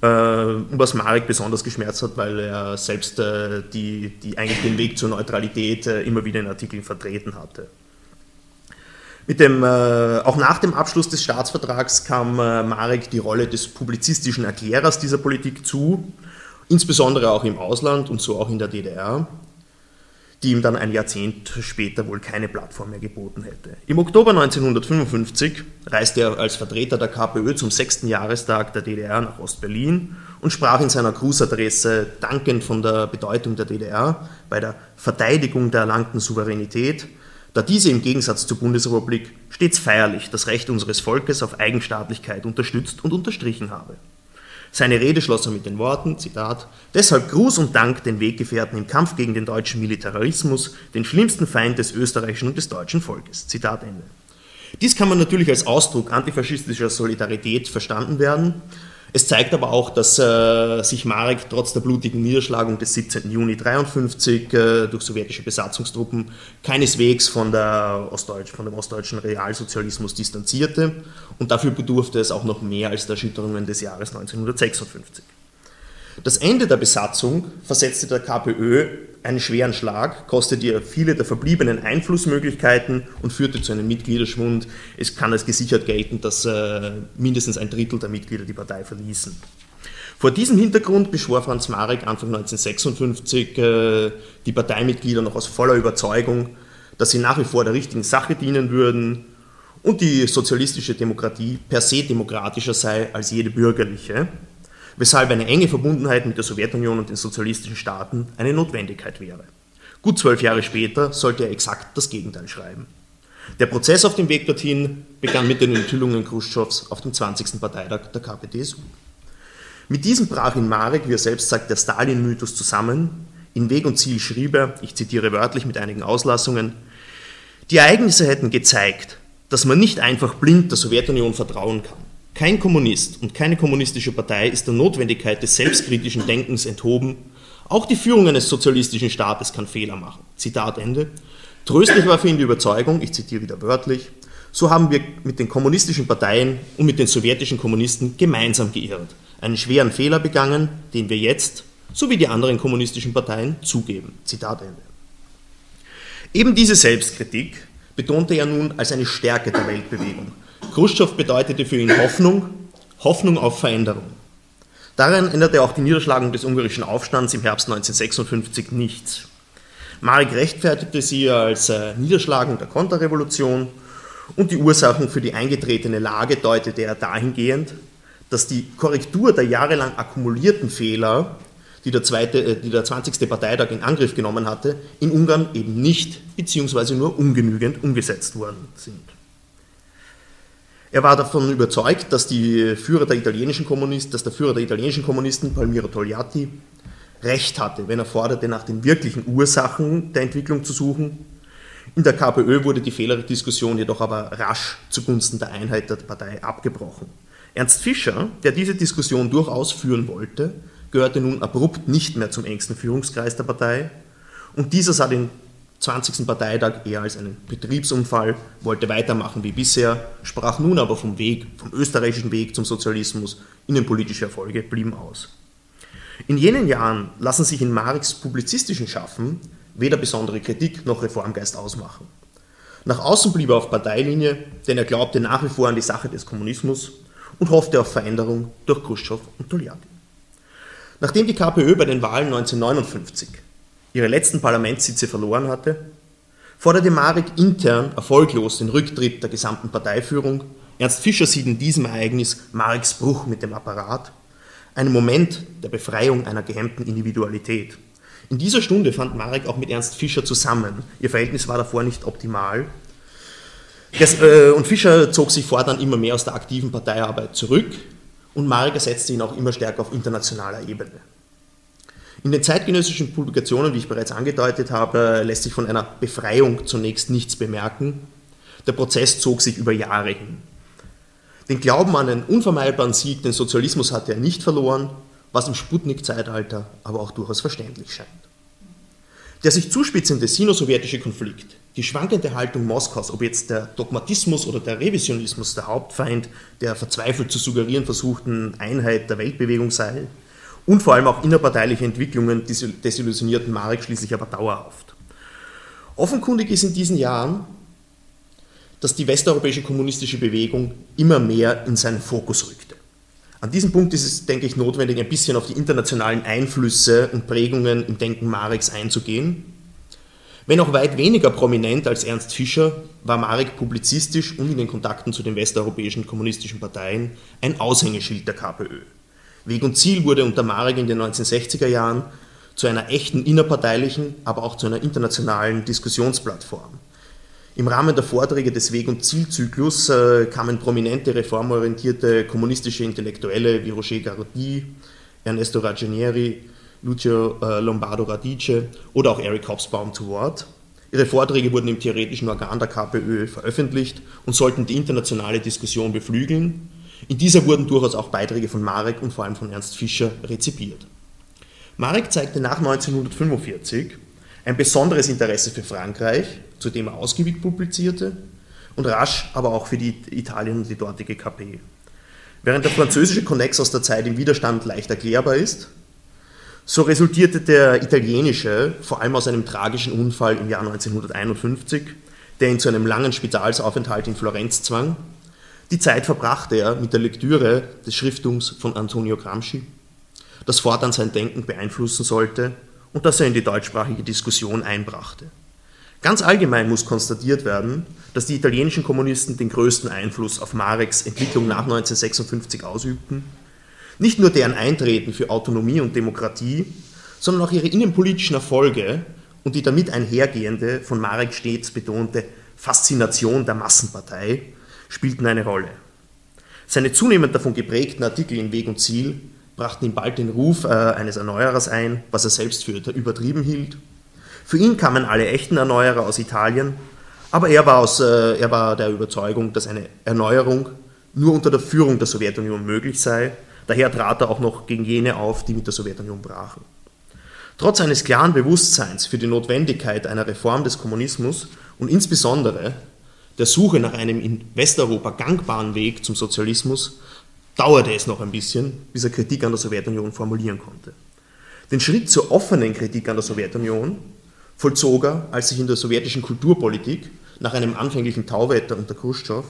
was Marek besonders geschmerzt hat, weil er selbst die, die eigentlich den Weg zur Neutralität immer wieder in Artikeln vertreten hatte. Mit dem, äh, auch nach dem Abschluss des Staatsvertrags kam äh, Marek die Rolle des publizistischen Erklärers dieser Politik zu, insbesondere auch im Ausland und so auch in der DDR, die ihm dann ein Jahrzehnt später wohl keine Plattform mehr geboten hätte. Im Oktober 1955 reiste er als Vertreter der KPÖ zum sechsten Jahrestag der DDR nach Ostberlin und sprach in seiner Grußadresse dankend von der Bedeutung der DDR bei der Verteidigung der erlangten Souveränität da diese im Gegensatz zur Bundesrepublik stets feierlich das Recht unseres Volkes auf Eigenstaatlichkeit unterstützt und unterstrichen habe. Seine Rede schloss er mit den Worten, Zitat, deshalb Gruß und Dank den Weggefährten im Kampf gegen den deutschen Militarismus, den schlimmsten Feind des österreichischen und des deutschen Volkes. Zitat Ende. Dies kann man natürlich als Ausdruck antifaschistischer Solidarität verstanden werden, es zeigt aber auch, dass äh, sich Marek trotz der blutigen Niederschlagung des 17. Juni 1953 äh, durch sowjetische Besatzungstruppen keineswegs von, der Ostdeutsch, von dem ostdeutschen Realsozialismus distanzierte und dafür bedurfte es auch noch mehr als der Erschütterungen des Jahres 1956. Das Ende der Besatzung versetzte der KPÖ einen schweren Schlag, kostete ihr viele der verbliebenen Einflussmöglichkeiten und führte zu einem Mitgliederschwund. Es kann als gesichert gelten, dass äh, mindestens ein Drittel der Mitglieder die Partei verließen. Vor diesem Hintergrund beschwor Franz Marek Anfang 1956 äh, die Parteimitglieder noch aus voller Überzeugung, dass sie nach wie vor der richtigen Sache dienen würden und die sozialistische Demokratie per se demokratischer sei als jede bürgerliche weshalb eine enge Verbundenheit mit der Sowjetunion und den sozialistischen Staaten eine Notwendigkeit wäre. Gut zwölf Jahre später sollte er exakt das Gegenteil schreiben. Der Prozess auf dem Weg dorthin begann mit den Enthüllungen Khrushchevs auf dem 20. Parteitag der KPDSU. Mit diesem brach in Marek, wie er selbst sagt, der Stalin-Mythos zusammen. In Weg und Ziel schrieb er, ich zitiere wörtlich mit einigen Auslassungen, die Ereignisse hätten gezeigt, dass man nicht einfach blind der Sowjetunion vertrauen kann. Kein Kommunist und keine kommunistische Partei ist der Notwendigkeit des selbstkritischen Denkens enthoben. Auch die Führung eines sozialistischen Staates kann Fehler machen. Zitat Ende. Tröstlich war für ihn die Überzeugung, ich zitiere wieder wörtlich, so haben wir mit den kommunistischen Parteien und mit den sowjetischen Kommunisten gemeinsam geirrt, einen schweren Fehler begangen, den wir jetzt, so wie die anderen kommunistischen Parteien, zugeben. Zitat Ende. Eben diese Selbstkritik betonte er nun als eine Stärke der Weltbewegung Khrushchev bedeutete für ihn Hoffnung, Hoffnung auf Veränderung. Daran änderte auch die Niederschlagung des ungarischen Aufstands im Herbst 1956 nichts. Marek rechtfertigte sie als äh, Niederschlagung der Konterrevolution und die Ursachen für die eingetretene Lage deutete er dahingehend, dass die Korrektur der jahrelang akkumulierten Fehler, die der, zweite, äh, die der 20. Parteitag in Angriff genommen hatte, in Ungarn eben nicht bzw. nur ungenügend umgesetzt worden sind. Er war davon überzeugt, dass, die Führer der italienischen Kommunisten, dass der Führer der italienischen Kommunisten, Palmiro Togliatti, recht hatte, wenn er forderte, nach den wirklichen Ursachen der Entwicklung zu suchen. In der KPÖ wurde die Fehlerdiskussion jedoch aber rasch zugunsten der Einheit der Partei abgebrochen. Ernst Fischer, der diese Diskussion durchaus führen wollte, gehörte nun abrupt nicht mehr zum engsten Führungskreis der Partei und dieser sah den 20. Parteitag eher als einen Betriebsunfall, wollte weitermachen wie bisher, sprach nun aber vom Weg, vom österreichischen Weg zum Sozialismus, innenpolitische Erfolge blieben aus. In jenen Jahren lassen sich in Marx publizistischen Schaffen weder besondere Kritik noch Reformgeist ausmachen. Nach außen blieb er auf Parteilinie, denn er glaubte nach wie vor an die Sache des Kommunismus und hoffte auf Veränderung durch Khrushchev und Togliatti. Nachdem die KPÖ bei den Wahlen 1959 ihre letzten Parlamentssitze verloren hatte, forderte Marek intern erfolglos den Rücktritt der gesamten Parteiführung. Ernst Fischer sieht in diesem Ereignis Mareks Bruch mit dem Apparat, einen Moment der Befreiung einer gehemmten Individualität. In dieser Stunde fand Marek auch mit Ernst Fischer zusammen. Ihr Verhältnis war davor nicht optimal. Äh, und Fischer zog sich fortan immer mehr aus der aktiven Parteiarbeit zurück, und Marek ersetzte ihn auch immer stärker auf internationaler Ebene. In den zeitgenössischen Publikationen, wie ich bereits angedeutet habe, lässt sich von einer Befreiung zunächst nichts bemerken. Der Prozess zog sich über Jahre hin. Den Glauben an einen unvermeidbaren Sieg, den Sozialismus hatte er nicht verloren, was im Sputnik-Zeitalter aber auch durchaus verständlich scheint. Der sich zuspitzende sino-sowjetische Konflikt die schwankende Haltung Moskaus, ob jetzt der Dogmatismus oder der Revisionismus der Hauptfeind der verzweifelt zu suggerieren versuchten Einheit der Weltbewegung sei, und vor allem auch innerparteiliche Entwicklungen desillusionierten Marek schließlich aber dauerhaft. Offenkundig ist in diesen Jahren, dass die westeuropäische kommunistische Bewegung immer mehr in seinen Fokus rückte. An diesem Punkt ist es, denke ich, notwendig, ein bisschen auf die internationalen Einflüsse und Prägungen im Denken Mareks einzugehen. Wenn auch weit weniger prominent als Ernst Fischer, war Marek publizistisch und in den Kontakten zu den westeuropäischen kommunistischen Parteien ein Aushängeschild der KPÖ. Weg und Ziel wurde unter Marek in den 1960er Jahren zu einer echten innerparteilichen, aber auch zu einer internationalen Diskussionsplattform. Im Rahmen der Vorträge des Weg- und Zielzyklus äh, kamen prominente reformorientierte kommunistische Intellektuelle wie Roger Garaudy, Ernesto Ragionieri, Lucio äh, Lombardo Radice oder auch Eric Hobsbawm zu Wort. Ihre Vorträge wurden im theoretischen Organ der KPÖ veröffentlicht und sollten die internationale Diskussion beflügeln. In dieser wurden durchaus auch Beiträge von Marek und vor allem von Ernst Fischer rezipiert. Marek zeigte nach 1945 ein besonderes Interesse für Frankreich, zu dem er ausgiebig publizierte, und rasch aber auch für die Italien und die dortige KP. Während der französische Konnex aus der Zeit im Widerstand leicht erklärbar ist, so resultierte der italienische vor allem aus einem tragischen Unfall im Jahr 1951, der ihn zu einem langen Spitalsaufenthalt in Florenz zwang. Die Zeit verbrachte er mit der Lektüre des Schriftums von Antonio Gramsci, das fortan sein Denken beeinflussen sollte und das er in die deutschsprachige Diskussion einbrachte. Ganz allgemein muss konstatiert werden, dass die italienischen Kommunisten den größten Einfluss auf Mareks Entwicklung nach 1956 ausübten nicht nur deren Eintreten für Autonomie und Demokratie, sondern auch ihre innenpolitischen Erfolge und die damit einhergehende, von Marek stets betonte Faszination der Massenpartei spielten eine Rolle. Seine zunehmend davon geprägten Artikel in Weg und Ziel brachten ihm bald den Ruf äh, eines Erneuerers ein, was er selbst für übertrieben hielt. Für ihn kamen alle echten Erneuerer aus Italien, aber er war, aus, äh, er war der Überzeugung, dass eine Erneuerung nur unter der Führung der Sowjetunion möglich sei Daher trat er auch noch gegen jene auf, die mit der Sowjetunion brachen. Trotz eines klaren Bewusstseins für die Notwendigkeit einer Reform des Kommunismus und insbesondere der Suche nach einem in Westeuropa gangbaren Weg zum Sozialismus dauerte es noch ein bisschen, bis er Kritik an der Sowjetunion formulieren konnte. Den Schritt zur offenen Kritik an der Sowjetunion vollzog er, als sich in der sowjetischen Kulturpolitik nach einem anfänglichen Tauwetter unter Khrushchev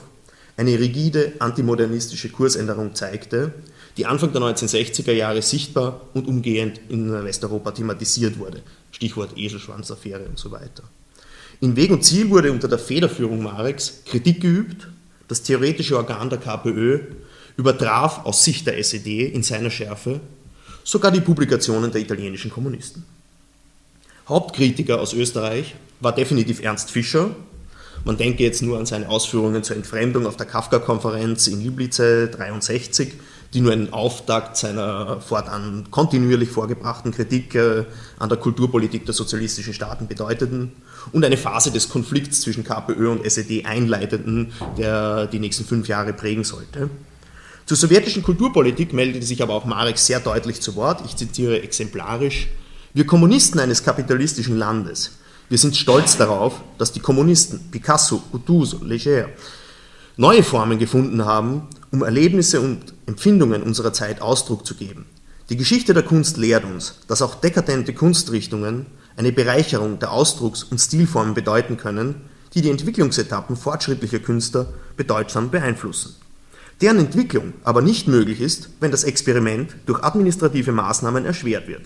eine rigide antimodernistische Kursänderung zeigte, die Anfang der 1960er Jahre sichtbar und umgehend in Westeuropa thematisiert wurde. Stichwort Eselschwanzaffäre und so weiter. In Weg und Ziel wurde unter der Federführung Mareks Kritik geübt. Das theoretische Organ der KPÖ übertraf aus Sicht der SED in seiner Schärfe sogar die Publikationen der italienischen Kommunisten. Hauptkritiker aus Österreich war definitiv Ernst Fischer. Man denke jetzt nur an seine Ausführungen zur Entfremdung auf der Kafka-Konferenz in Liblice 63, die nur einen Auftakt seiner fortan kontinuierlich vorgebrachten Kritik äh, an der Kulturpolitik der sozialistischen Staaten bedeuteten und eine Phase des Konflikts zwischen KPÖ und SED einleiteten, der die nächsten fünf Jahre prägen sollte. Zur sowjetischen Kulturpolitik meldete sich aber auch Marek sehr deutlich zu Wort. Ich zitiere exemplarisch. Wir Kommunisten eines kapitalistischen Landes, wir sind stolz darauf, dass die Kommunisten Picasso, Guttuso, Leger neue Formen gefunden haben, um Erlebnisse und Empfindungen unserer Zeit Ausdruck zu geben. Die Geschichte der Kunst lehrt uns, dass auch dekadente Kunstrichtungen eine Bereicherung der Ausdrucks- und Stilformen bedeuten können, die die Entwicklungsetappen fortschrittlicher Künstler bedeutsam beeinflussen. Deren Entwicklung aber nicht möglich ist, wenn das Experiment durch administrative Maßnahmen erschwert wird.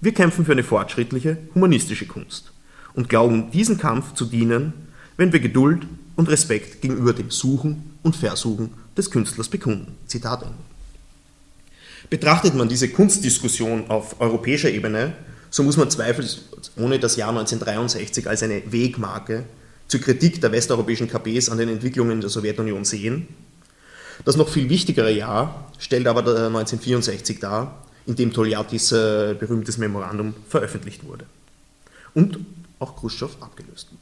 Wir kämpfen für eine fortschrittliche, humanistische Kunst und glauben, diesen Kampf zu dienen, wenn wir Geduld und Respekt gegenüber dem Suchen und Versuchen des Künstlers bekunden. Zitat Ende. Betrachtet man diese Kunstdiskussion auf europäischer Ebene, so muss man zweifelsohne das Jahr 1963 als eine Wegmarke zur Kritik der westeuropäischen KPs an den Entwicklungen der Sowjetunion sehen. Das noch viel wichtigere Jahr stellt aber 1964 dar, in dem Toljatis äh, berühmtes Memorandum veröffentlicht wurde und auch Khrushchev abgelöst wurde.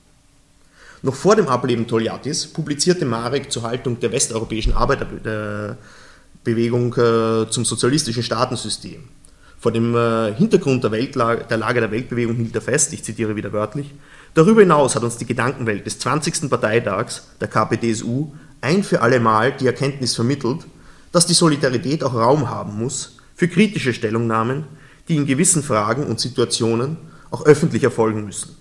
Noch vor dem Ableben Toljatis publizierte Marek zur Haltung der westeuropäischen Arbeiter Bewegung äh, zum sozialistischen Staatensystem. Vor dem äh, Hintergrund der, Weltlage, der Lage der Weltbewegung hielt er fest, ich zitiere wieder wörtlich, darüber hinaus hat uns die Gedankenwelt des 20. Parteitags der KPDSU ein für alle Mal die Erkenntnis vermittelt, dass die Solidarität auch Raum haben muss für kritische Stellungnahmen, die in gewissen Fragen und Situationen auch öffentlich erfolgen müssen.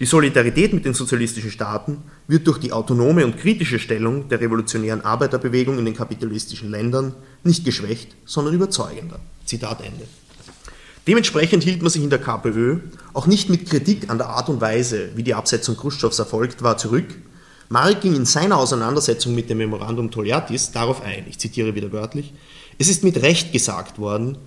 Die Solidarität mit den sozialistischen Staaten wird durch die autonome und kritische Stellung der revolutionären Arbeiterbewegung in den kapitalistischen Ländern nicht geschwächt, sondern überzeugender. Zitat Ende. Dementsprechend hielt man sich in der KPÖ auch nicht mit Kritik an der Art und Weise, wie die Absetzung Khrushchevs erfolgt war, zurück. Marek ging in seiner Auseinandersetzung mit dem Memorandum Toliatis darauf ein, ich zitiere wieder wörtlich, es ist mit Recht gesagt worden,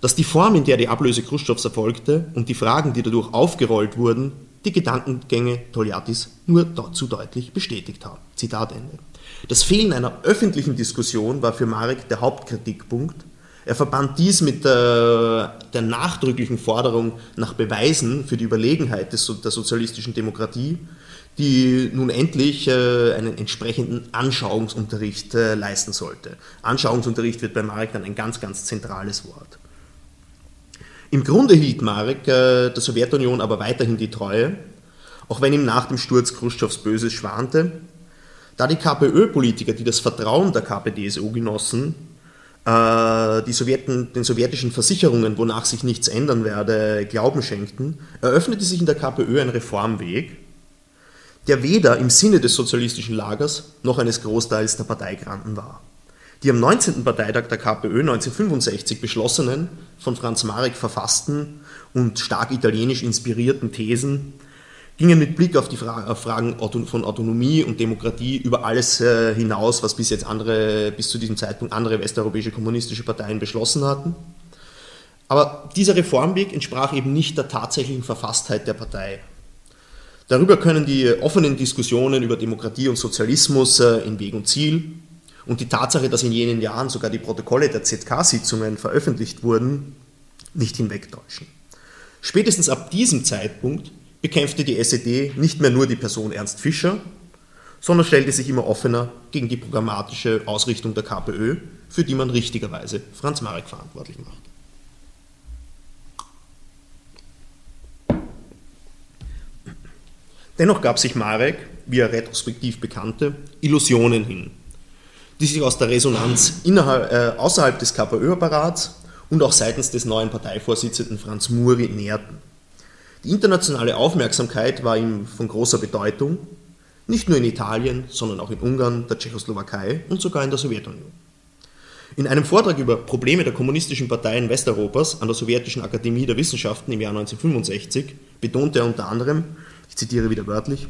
dass die Form, in der die Ablöse Khrushchevs erfolgte und die Fragen, die dadurch aufgerollt wurden, die Gedankengänge Toliatis nur zu deutlich bestätigt haben. Zitat Ende. Das Fehlen einer öffentlichen Diskussion war für Marek der Hauptkritikpunkt. Er verband dies mit der, der nachdrücklichen Forderung nach Beweisen für die Überlegenheit des, der sozialistischen Demokratie, die nun endlich äh, einen entsprechenden Anschauungsunterricht äh, leisten sollte. Anschauungsunterricht wird bei Marek dann ein ganz, ganz zentrales Wort. Im Grunde hielt Marek äh, der Sowjetunion aber weiterhin die Treue, auch wenn ihm nach dem Sturz Khrushchevs Böses schwante. Da die KPÖ-Politiker, die das Vertrauen der KPDSU genossen, die Sowjeten, den sowjetischen Versicherungen, wonach sich nichts ändern werde, Glauben schenkten, eröffnete sich in der KPÖ ein Reformweg, der weder im Sinne des sozialistischen Lagers noch eines Großteils der Parteigranten war. Die am 19. Parteitag der KPÖ 1965 beschlossenen, von Franz Marek verfassten und stark italienisch inspirierten Thesen gingen mit Blick auf die Fra Fragen von Autonomie und Demokratie über alles äh, hinaus, was bis jetzt andere, bis zu diesem Zeitpunkt andere westeuropäische kommunistische Parteien beschlossen hatten. Aber dieser Reformweg entsprach eben nicht der tatsächlichen Verfasstheit der Partei. Darüber können die offenen Diskussionen über Demokratie und Sozialismus äh, in Weg und Ziel und die Tatsache, dass in jenen Jahren sogar die Protokolle der ZK-Sitzungen veröffentlicht wurden, nicht hinwegtäuschen. Spätestens ab diesem Zeitpunkt bekämpfte die SED nicht mehr nur die Person Ernst Fischer, sondern stellte sich immer offener gegen die programmatische Ausrichtung der KPÖ, für die man richtigerweise Franz Marek verantwortlich macht. Dennoch gab sich Marek, wie er retrospektiv bekannte, Illusionen hin, die sich aus der Resonanz innerhalb, äh, außerhalb des KPÖ-Apparats und auch seitens des neuen Parteivorsitzenden Franz Muri näherten. Die internationale Aufmerksamkeit war ihm von großer Bedeutung, nicht nur in Italien, sondern auch in Ungarn, der Tschechoslowakei und sogar in der Sowjetunion. In einem Vortrag über Probleme der kommunistischen Parteien Westeuropas an der Sowjetischen Akademie der Wissenschaften im Jahr 1965 betonte er unter anderem, ich zitiere wieder wörtlich,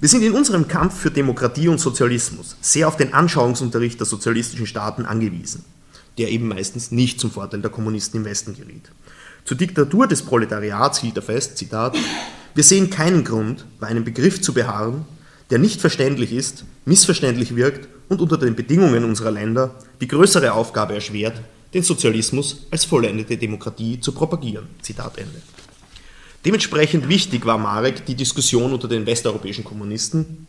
wir sind in unserem Kampf für Demokratie und Sozialismus sehr auf den Anschauungsunterricht der sozialistischen Staaten angewiesen, der eben meistens nicht zum Vorteil der Kommunisten im Westen geriet. Zur Diktatur des Proletariats hielt er fest, Zitat, wir sehen keinen Grund, bei einem Begriff zu beharren, der nicht verständlich ist, missverständlich wirkt und unter den Bedingungen unserer Länder die größere Aufgabe erschwert, den Sozialismus als vollendete Demokratie zu propagieren. Zitat Ende. Dementsprechend wichtig war Marek die Diskussion unter den westeuropäischen Kommunisten.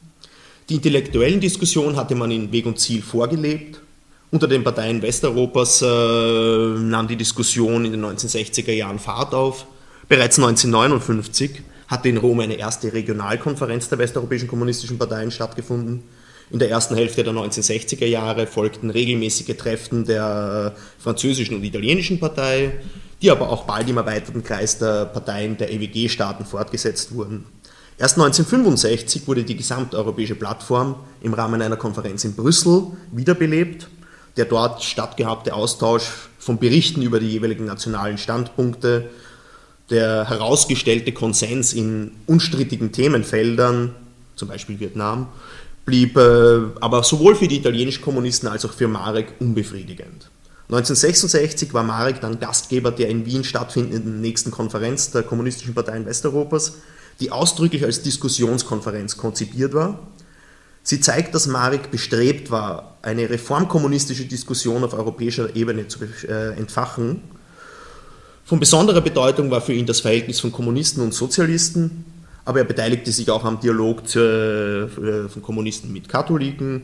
Die intellektuellen Diskussionen hatte man in Weg und Ziel vorgelebt Unter den Parteien Westeuropas äh, nahm die Diskussion in den 1960er Jahren Fahrt auf. Bereits 1959 hatte in Rom eine erste Regionalkonferenz der westeuropäischen kommunistischen Parteien stattgefunden. In der ersten Hälfte der 1960er Jahre folgten regelmäßige Treffen der französischen und italienischen Partei, die aber auch bald im erweiterten Kreis der Parteien der EWG-Staaten fortgesetzt wurden. Erst 1965 wurde die gesamteuropäische Plattform im Rahmen einer Konferenz in Brüssel wiederbelebt. Der dort stattgehabte Austausch von Berichten über die jeweiligen nationalen Standpunkte, der herausgestellte Konsens in unstrittigen Themenfeldern, zum Beispiel Vietnam, blieb äh, aber sowohl für die italienischen Kommunisten als auch für Marek unbefriedigend. 1966 war Marek dann Gastgeber der in Wien stattfindenden nächsten Konferenz der Kommunistischen Parteien Westeuropas, die ausdrücklich als Diskussionskonferenz konzipiert war. Sie zeigt, dass Marek bestrebt war, eine reformkommunistische Diskussion auf europäischer Ebene zu äh, entfachen. Von besonderer Bedeutung war für ihn das Verhältnis von Kommunisten und Sozialisten, aber er beteiligte sich auch am Dialog äh, von Kommunisten mit Katholiken.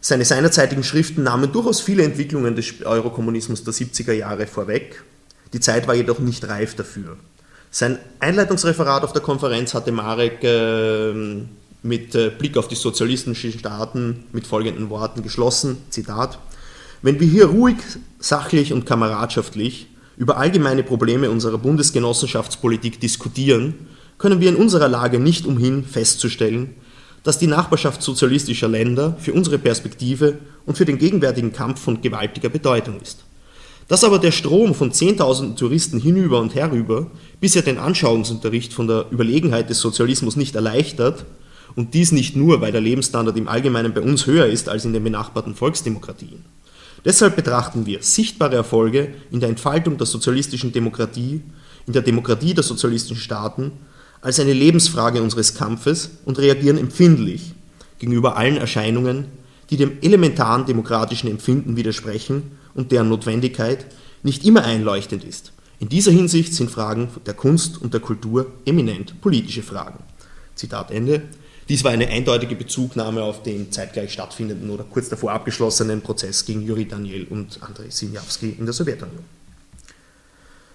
Seine seinerzeitigen Schriften nahmen durchaus viele Entwicklungen des Eurokommunismus der 70er Jahre vorweg. Die Zeit war jedoch nicht reif dafür. Sein Einleitungsreferat auf der Konferenz hatte Marek äh, mit äh, Blick auf die sozialistischen Staaten mit folgenden Worten geschlossen, Zitat, wenn wir hier ruhig, sachlich und kameradschaftlich über allgemeine Probleme unserer Bundesgenossenschaftspolitik diskutieren, können wir in unserer Lage nicht umhin festzustellen, dass die Nachbarschaft sozialistischer Länder für unsere Perspektive und für den gegenwärtigen Kampf von gewaltiger Bedeutung ist. Dass aber der Strom von Zehntausenden Touristen hinüber und herüber bisher den Anschauungsunterricht von der Überlegenheit des Sozialismus nicht erleichtert, und dies nicht nur, weil der Lebensstandard im Allgemeinen bei uns höher ist als in den benachbarten Volksdemokratien. Deshalb betrachten wir sichtbare Erfolge in der Entfaltung der sozialistischen Demokratie, in der Demokratie der sozialistischen Staaten als eine Lebensfrage unseres Kampfes und reagieren empfindlich gegenüber allen Erscheinungen, die dem elementaren demokratischen Empfinden widersprechen und deren Notwendigkeit nicht immer einleuchtend ist. In dieser Hinsicht sind Fragen der Kunst und der Kultur eminent politische Fragen. Zitat Ende. Dies war eine eindeutige Bezugnahme auf den zeitgleich stattfindenden oder kurz davor abgeschlossenen Prozess gegen Juri Daniel und Andrei Sinjawski in der Sowjetunion.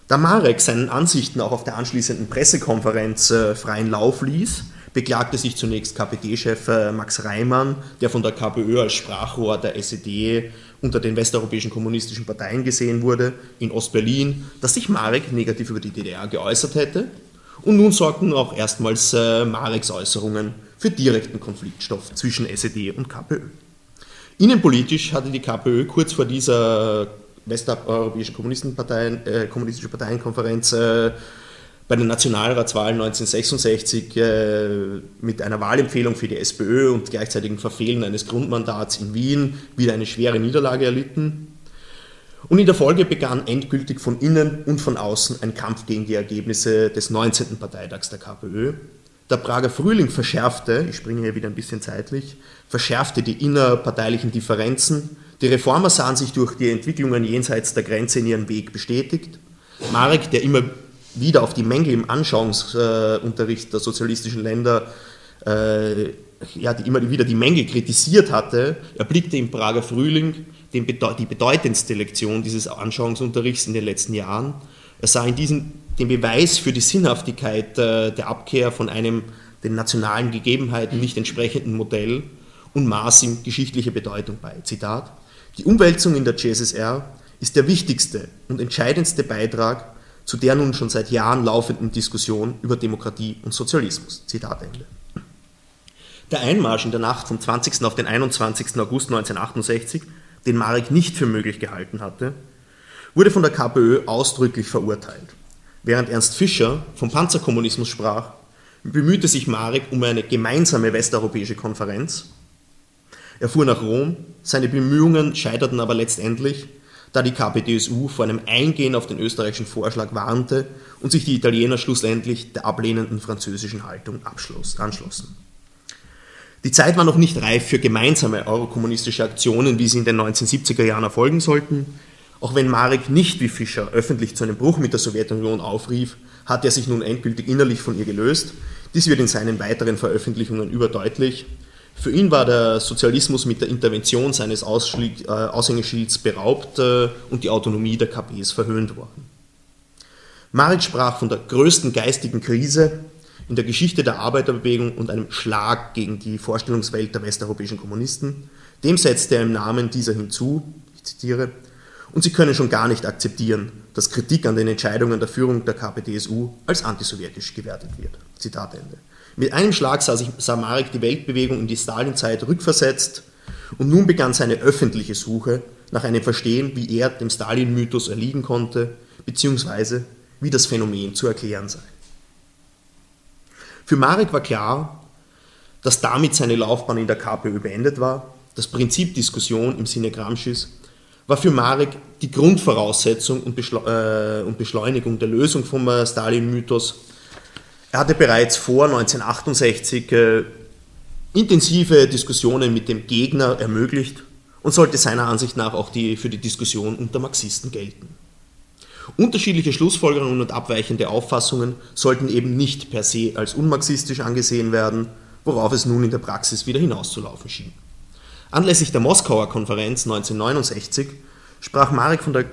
Da Marek seinen Ansichten auch auf der anschließenden Pressekonferenz äh, freien Lauf ließ, beklagte sich zunächst KPD-Chef äh, Max Reimann, der von der KPÖ als Sprachrohr der SED unter den westeuropäischen kommunistischen Parteien gesehen wurde, in Ostberlin, dass sich Marek negativ über die DDR geäußert hätte. Und nun sorgten auch erstmals äh, Mareks Äußerungen für direkten Konfliktstoff zwischen SED und KPÖ. Innenpolitisch hatte die KPÖ kurz vor dieser westeuropäischen Kommunistenparteien, äh, kommunistische Parteienkonferenz äh, bei den Nationalratswahlen 1966 äh, mit einer Wahlempfehlung für die SPÖ und gleichzeitigem Verfehlen eines Grundmandats in Wien wieder eine schwere Niederlage erlitten. Und in der Folge begann endgültig von innen und von außen ein Kampf gegen die Ergebnisse des 19. Parteitags der KPÖ. Der Prager Frühling verschärfte, ich springe hier wieder ein bisschen zeitlich, verschärfte die innerparteilichen Differenzen. Die Reformer sahen sich durch die Entwicklungen jenseits der Grenze in ihren Weg bestätigt. Marek, der immer wieder auf die Mängel im Anschauungsunterricht der sozialistischen Länder, äh, ja, die immer wieder die Mängel kritisiert hatte, erblickte im Prager Frühling den, die bedeutendste Lektion dieses Anschauungsunterrichts in den letzten Jahren. Er sah in diesem den Beweis für die Sinnhaftigkeit äh, der Abkehr von einem den nationalen Gegebenheiten nicht entsprechenden Modell und maß ihm geschichtliche Bedeutung bei. Zitat: Die Umwälzung in der CSSR ist der wichtigste und entscheidendste Beitrag zu der nun schon seit Jahren laufenden Diskussion über Demokratie und Sozialismus. Zitat Ende. Der Einmarsch in der Nacht vom 20. auf den 21. August 1968, den Marek nicht für möglich gehalten hatte, wurde von der KPÖ ausdrücklich verurteilt. Während Ernst Fischer vom Panzerkommunismus sprach, bemühte sich Marek um eine gemeinsame westeuropäische Konferenz. Er fuhr nach Rom, seine Bemühungen scheiterten aber letztendlich, da die KPDSU vor einem Eingehen auf den österreichischen Vorschlag warnte und sich die Italiener schlussendlich der ablehnenden französischen Haltung anschlossen. Die Zeit war noch nicht reif für gemeinsame eurokommunistische Aktionen, wie sie in den 1970er Jahren erfolgen sollten. Auch wenn Marek nicht wie Fischer öffentlich zu einem Bruch mit der Sowjetunion aufrief, hat er sich nun endgültig innerlich von ihr gelöst. Dies wird in seinen weiteren Veröffentlichungen überdeutlich. Für ihn war der Sozialismus mit der Intervention seines äh, Aushängeschilds beraubt äh, und die Autonomie der KPs verhöhnt worden. Marek sprach von der größten geistigen Krise in der Geschichte der Arbeiterbewegung und einem Schlag gegen die Vorstellungswelt der westeuropäischen Kommunisten. Dem setzte er im Namen dieser hinzu, ich zitiere, und sie können schon gar nicht akzeptieren, dass Kritik an den Entscheidungen der Führung der KPDSU als antisowjetisch gewertet wird. Zitat Ende. Mit einem Schlag sah, sich, sah Marek die Weltbewegung in die Stalinzeit rückversetzt und nun begann seine öffentliche Suche nach einem Verstehen, wie er dem Stalin-Mythos erliegen konnte, beziehungsweise wie das Phänomen zu erklären sei. Für Marek war klar, dass damit seine Laufbahn in der KPÖ beendet war. Das Prinzip Diskussion im Sinne Gramscis war für Marek die Grundvoraussetzung und, äh, Beschleunigung der Lösung vom äh, Stalin-Mythos er hatte bereits vor 1968 äh, intensive Diskussionen mit dem Gegner ermöglicht und sollte seiner Ansicht nach auch die, für die Diskussion unter Marxisten gelten. Unterschiedliche Schlussfolgerungen und abweichende Auffassungen sollten eben nicht per se als unmarxistisch angesehen werden, worauf es nun in der Praxis wieder hinauszulaufen schien. Anlässlich der Moskauer Konferenz 1969 sprach Marek von, der,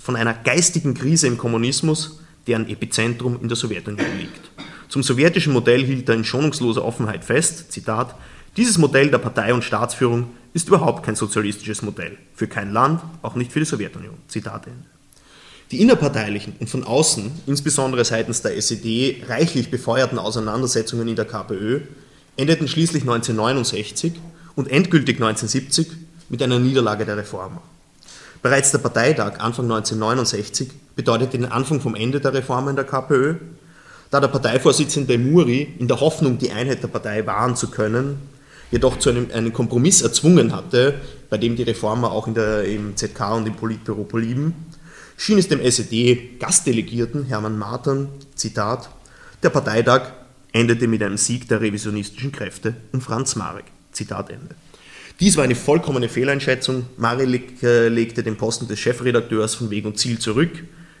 von einer geistigen Krise im Kommunismus, deren Epizentrum in der Sowjetunion liegt. Zum sowjetischen Modell hielt er in schonungsloser Offenheit fest, Zitat, dieses Modell der Partei- und Staatsführung ist überhaupt kein sozialistisches Modell, für kein Land, auch nicht für die Sowjetunion. Zitat Ende. Die innerparteilichen und von außen, insbesondere seitens der SED, reichlich befeuerten Auseinandersetzungen in der KPÖ endeten schließlich 1969 und endgültig 1970 mit einer Niederlage der Reformer. Bereits der Parteitag Anfang 1969 bedeutete den Anfang vom Ende der Reformen der KPÖ da der Parteivorsitzende Muri in der Hoffnung, die Einheit der Partei wahren zu können, jedoch zu einem, einem Kompromiss erzwungen hatte, bei dem die Reformer auch in der, im ZK und im Politbüro blieben, schien es dem SED-Gastdelegierten Hermann Martern, Zitat, der Parteitag endete mit einem Sieg der revisionistischen Kräfte um Franz Marek. Zitat Ende. Dies war eine vollkommene Fehleinschätzung. Marek äh, legte den Posten des Chefredakteurs von Weg und Ziel zurück,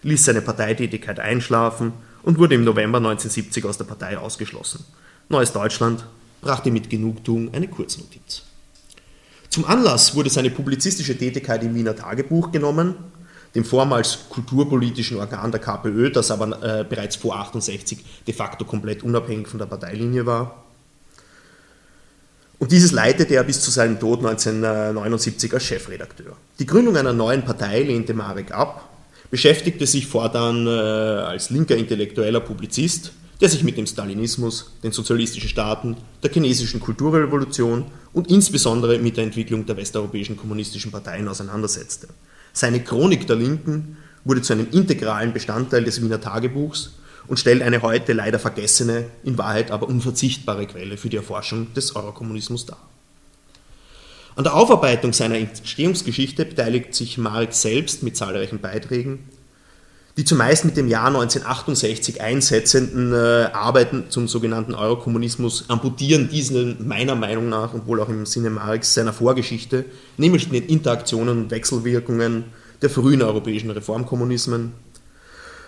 ließ seine Parteitätigkeit einschlafen und wurde im November 1970 aus der Partei ausgeschlossen. Neues Deutschland brachte mit Genugtuung eine Kurznotiz. Zum Anlass wurde seine publizistische Tätigkeit im Wiener Tagebuch genommen, dem vormals kulturpolitischen Organ der KPÖ, das aber äh, bereits vor 68 de facto komplett unabhängig von der Parteilinie war. Und dieses leitete er bis zu seinem Tod 1979 als Chefredakteur. Die Gründung einer neuen Partei lehnte Marek ab, beschäftigte sich fortan äh, als linker intellektueller Publizist, der sich mit dem Stalinismus, den sozialistischen Staaten, der chinesischen Kulturrevolution und insbesondere mit der Entwicklung der westeuropäischen kommunistischen Parteien auseinandersetzte. Seine Chronik der Linken wurde zu einem integralen Bestandteil des Wiener Tagebuchs und stellt eine heute leider vergessene, in Wahrheit aber unverzichtbare Quelle für die Erforschung des Eurokommunismus dar. An der Aufarbeitung seiner Entstehungsgeschichte beteiligt sich Marek selbst mit zahlreichen Beiträgen. Die zumeist mit dem Jahr 1968 einsetzenden äh, Arbeiten zum sogenannten Eurokommunismus amputieren diesen meiner Meinung nach und wohl auch im Sinne Mareks seiner Vorgeschichte, nämlich den Interaktionen und Wechselwirkungen der frühen europäischen Reformkommunismen.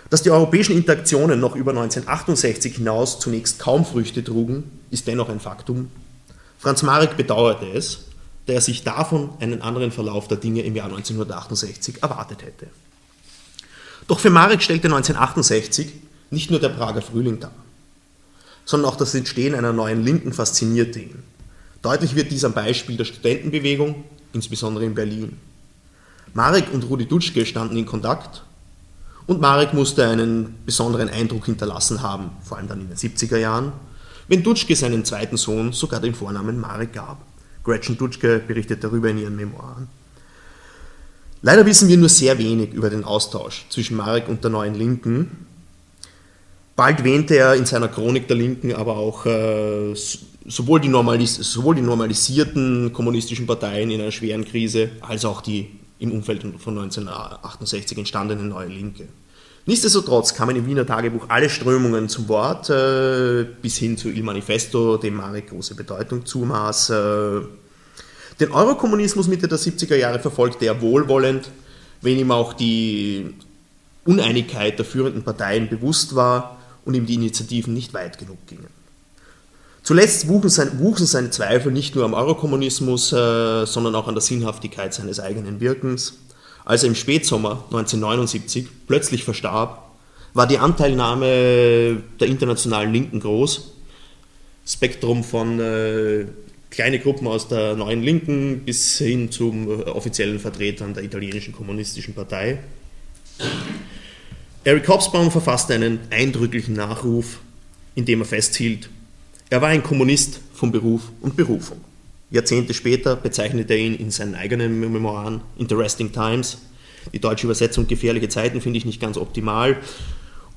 Dass die europäischen Interaktionen noch über 1968 hinaus zunächst kaum Früchte trugen, ist dennoch ein Faktum. Franz Marek bedauerte es, der sich davon einen anderen Verlauf der Dinge im Jahr 1968 erwartet hätte. Doch für Marek stellte 1968 nicht nur der Prager Frühling dar, sondern auch das Entstehen einer neuen Linken faszinierte ihn. Deutlich wird dies am Beispiel der Studentenbewegung, insbesondere in Berlin. Marek und Rudi Dutschke standen in Kontakt und Marek musste einen besonderen Eindruck hinterlassen haben, vor allem dann in den 70er Jahren, wenn Dutschke seinen zweiten Sohn sogar den Vornamen Marek gab. Gretchen Dutschke berichtet darüber in ihren Memoiren. Leider wissen wir nur sehr wenig über den Austausch zwischen Marek und der Neuen Linken. Bald wähnte er in seiner Chronik der Linken aber auch äh, sowohl, die sowohl die normalisierten kommunistischen Parteien in einer schweren Krise als auch die im Umfeld von 1968 entstandene Neue Linke. Nichtsdestotrotz kamen im Wiener Tagebuch alle Strömungen zum Wort, äh, bis hin zu Il Manifesto, dem Marek große Bedeutung zumaß. Äh, den Eurokommunismus Mitte der 70er Jahre verfolgte er wohlwollend, wenn ihm auch die Uneinigkeit der führenden Parteien bewusst war und ihm die Initiativen nicht weit genug gingen. Zuletzt wuchen, sein, wuchen seine Zweifel nicht nur am Eurokommunismus, äh, sondern auch an der Sinnhaftigkeit seines eigenen Wirkens. Als er im Spätsommer 1979 plötzlich verstarb, war die Anteilnahme der internationalen Linken groß. Spektrum von äh, kleine Gruppen aus der neuen Linken bis hin zum äh, offiziellen Vertretern der italienischen kommunistischen Partei. Eric Hobsbawm verfasste einen eindrücklichen Nachruf, in dem er festhielt, er war ein Kommunist von Beruf und Berufung. Jahrzehnte später bezeichnete er ihn in seinen eigenen Memoiren Interesting Times. Die deutsche Übersetzung Gefährliche Zeiten finde ich nicht ganz optimal.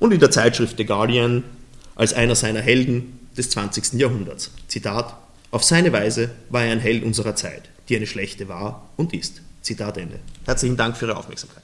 Und in der Zeitschrift The Guardian als einer seiner Helden des 20. Jahrhunderts. Zitat: Auf seine Weise war er ein Held unserer Zeit, die eine schlechte war und ist. Zitat Ende. Herzlichen Dank für Ihre Aufmerksamkeit.